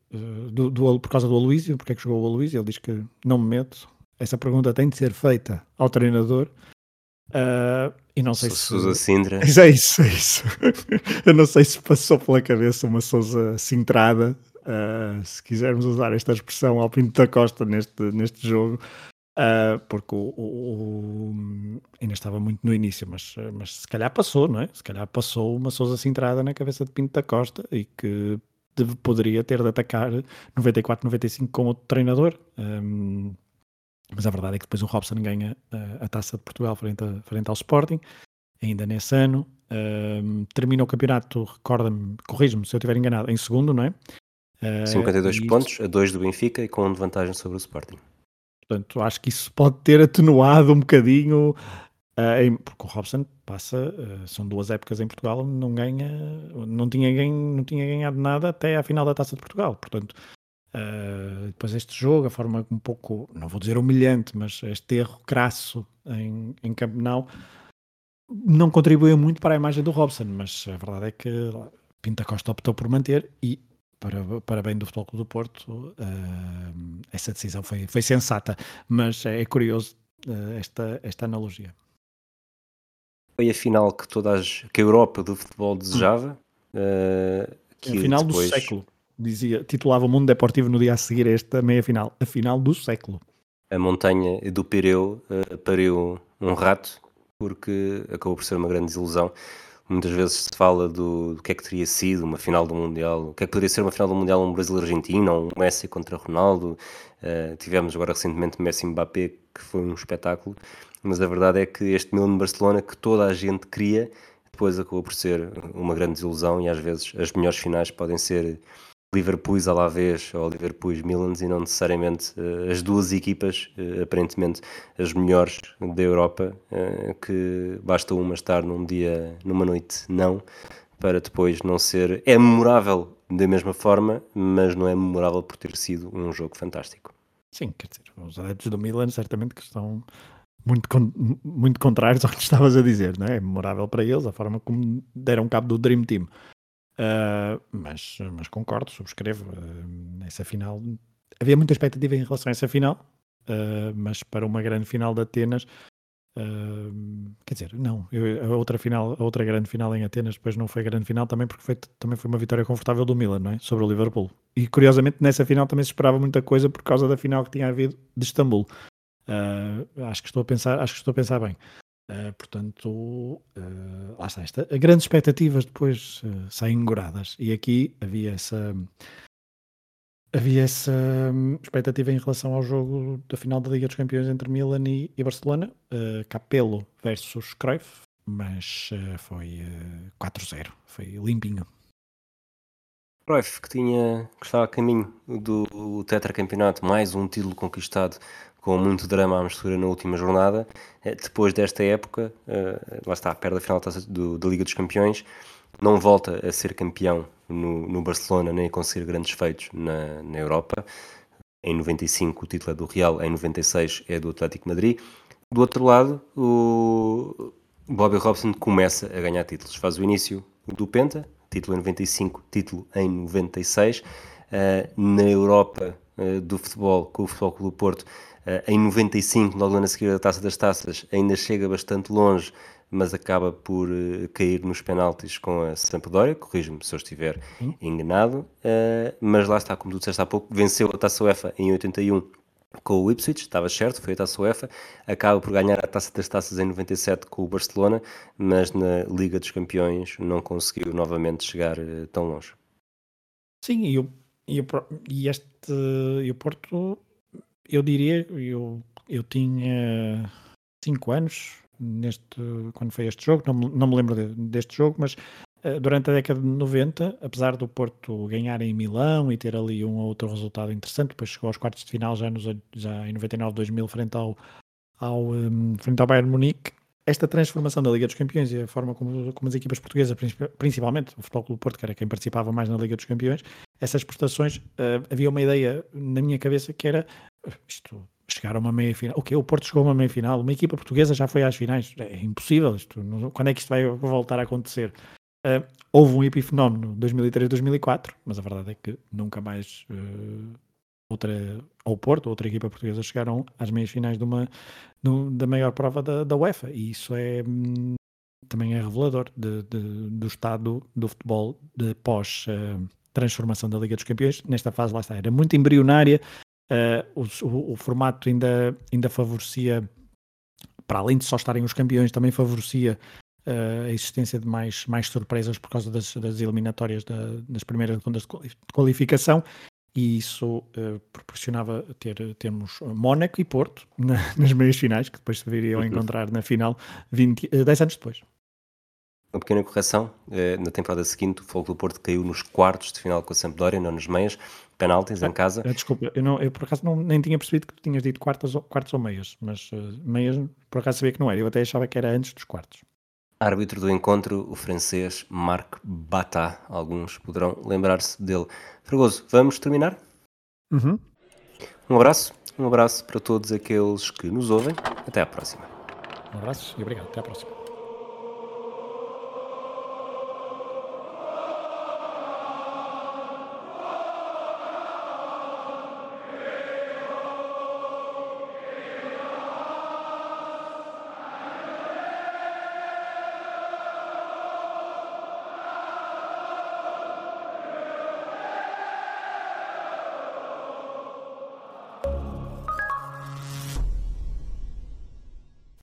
do, do, por causa do Aloísio, porque é que jogou o Aloísio, ele diz que não me meto. Essa pergunta tem de ser feita ao treinador Uh, e não sei se. Sousa Sintra. É isso, é isso. Eu não sei se passou pela cabeça uma Sousa Sintrada, uh, se quisermos usar esta expressão ao Pinto da Costa neste, neste jogo, uh, porque o, o, o, ainda estava muito no início, mas, mas se calhar passou, não é? Se calhar passou uma Sousa Sintrada na cabeça de Pinto da Costa e que deve, poderia ter de atacar 94, 95 como outro treinador. Um, mas a verdade é que depois o Robson ganha uh, a taça de Portugal frente, a, frente ao Sporting, ainda nesse ano. Uh, termina o campeonato, recorda-me, corrijo-me se eu estiver enganado, em segundo, não é? Uh, 52 pontos, a 2 do Benfica e com vantagem sobre o Sporting. Portanto, acho que isso pode ter atenuado um bocadinho, uh, em, porque o Robson passa, uh, são duas épocas em Portugal, não ganha, não tinha, ganho, não tinha ganhado nada até à final da Taça de Portugal. Portanto, uh, depois este jogo, a forma um pouco, não vou dizer humilhante, mas este erro crasso em, em Campenau não contribuiu muito para a imagem do Robson, mas a verdade é que Pinta Costa optou por manter e para, para bem do Futebol Clube do Porto, uh, essa decisão foi, foi sensata, mas é, curioso uh, esta, esta analogia. Foi a final que toda as, que a Europa do futebol desejava. Uh, que a final depois... do século, dizia, titulava o Mundo Deportivo no dia a seguir esta meia final, a final do século. A montanha do Pireu uh, pariu um rato, porque acabou por ser uma grande desilusão. Muitas vezes se fala do, do, que é que teria sido uma final do Mundial, o que é que poderia ser uma final do Mundial um Brasil-Argentina, um Messi contra Ronaldo. Uh, tivemos agora recentemente Messi-Mbappé, que foi um espetáculo, mas a verdade é que este Milan-Barcelona, que toda a gente queria, depois acabou por ser uma grande desilusão e às vezes as melhores finais podem ser Liverpool à la vez ou Liverpool Milans e não necessariamente uh, as duas equipas, uh, aparentemente as melhores da Europa, uh, que basta uma estar num dia, numa noite não, para depois não ser. É memorável da mesma forma, mas não é memorável por ter sido um jogo fantástico. Sim, quer dizer, os adeptos do Milan certamente que estão muito, muito contrários ao que estavas a dizer, não é? É memorável para eles a forma como deram cabo do Dream Team. Uh, mas, mas concordo, subscrevo. Uh, final havia muita expectativa em relação a essa final, uh, mas para uma grande final de Atenas, quer dizer, não, eu, a outra final, a outra grande final em Atenas depois não foi grande final também porque foi, também foi uma vitória confortável do Milan, não é? Sobre o Liverpool. E curiosamente nessa final também se esperava muita coisa por causa da final que tinha havido de Istambul. acho que estou a pensar, acho que estou a pensar bem. Uh, portanto, uh, lá está. Esta, grandes expectativas depois uh, saem engoradas. E aqui havia essa, havia essa um, expectativa em relação ao jogo da final da Liga dos Campeões entre Milan e, e Barcelona. Capello versus Cruyff, mas foi 4-0. Foi limpinho. Cruyff, que, tinha, que estava a caminho do tetracampeonato, mais um título conquistado com muito drama à mistura na última jornada. Eh, depois desta época, eh, lá está, perde a final da Liga dos Campeões, não volta a ser campeão no, no Barcelona nem a conseguir grandes feitos na, na Europa. Em 95 o título é do Real, em 96 é do Atlético Madrid. Do outro lado, o Bobby Robson começa a ganhar títulos. Faz o início do Penta, título em 95, título em 96. Uh, eh, na Europa uh, do futebol, com o Futebol Clube do Porto, em 95, logo ano a seguir da Taça das Taças, ainda chega bastante longe, mas acaba por cair nos penaltis com a Sampdoria, corrijo-me se eu estiver hum. enganado, mas lá está, como tu disseste há pouco, venceu a Taça UEFA em 81 com o Ipswich, estava certo, foi a Taça UEFA, acaba por ganhar a Taça das Taças em 97 com o Barcelona, mas na Liga dos Campeões não conseguiu novamente chegar tão longe. Sim, e, o, e, o, e este e o Porto, eu diria, eu, eu tinha 5 anos neste, quando foi este jogo, não, não me lembro de, deste jogo, mas eh, durante a década de 90, apesar do Porto ganhar em Milão e ter ali um ou outro resultado interessante, depois chegou aos quartos de final já, nos, já em 99-2000 frente ao, ao, um, frente ao Bayern Munique, esta transformação da Liga dos Campeões e a forma como, como as equipas portuguesas, principalmente o Futebol Clube Porto, que era quem participava mais na Liga dos Campeões, essas prestações, uh, havia uma ideia na minha cabeça que era isto, chegar a uma meia final. O que O Porto chegou a uma meia final. Uma equipa portuguesa já foi às finais. É impossível. Isto, quando é que isto vai voltar a acontecer? Uh, houve um epifenómeno 2003-2004, mas a verdade é que nunca mais uh, outra, ou Porto, outra equipa portuguesa chegaram às meias finais de uma, de, da maior prova da, da UEFA, e isso é também é revelador de, de, do estado do futebol de pós uh, transformação da Liga dos Campeões. Nesta fase lá está, era muito embrionária, o, o, o formato ainda, ainda favorecia para além de só estarem os campeões, também favorecia uh, a existência de mais, mais surpresas por causa das, das eliminatórias da, das primeiras rondas de qualificação e isso uh, proporcionava ter, termos Mónaco e Porto na, nas meias finais, que depois se viriam a uhum. encontrar na final 20, uh, 10 anos depois. Uma pequena correção, eh, na temporada seguinte o Fogo do Porto caiu nos quartos de final com a Sampdoria, não nas meias, penaltis em casa. Ah, Desculpa, eu, não, eu por acaso não, nem tinha percebido que tu tinhas dito quartos ou, quartos ou meias, mas uh, meias por acaso sabia que não era, eu até achava que era antes dos quartos. Árbitro do encontro, o francês Marc Bata. Alguns poderão lembrar-se dele. Fragoso, vamos terminar? Uhum. Um abraço, um abraço para todos aqueles que nos ouvem. Até à próxima. Um abraço e obrigado. Até à próxima.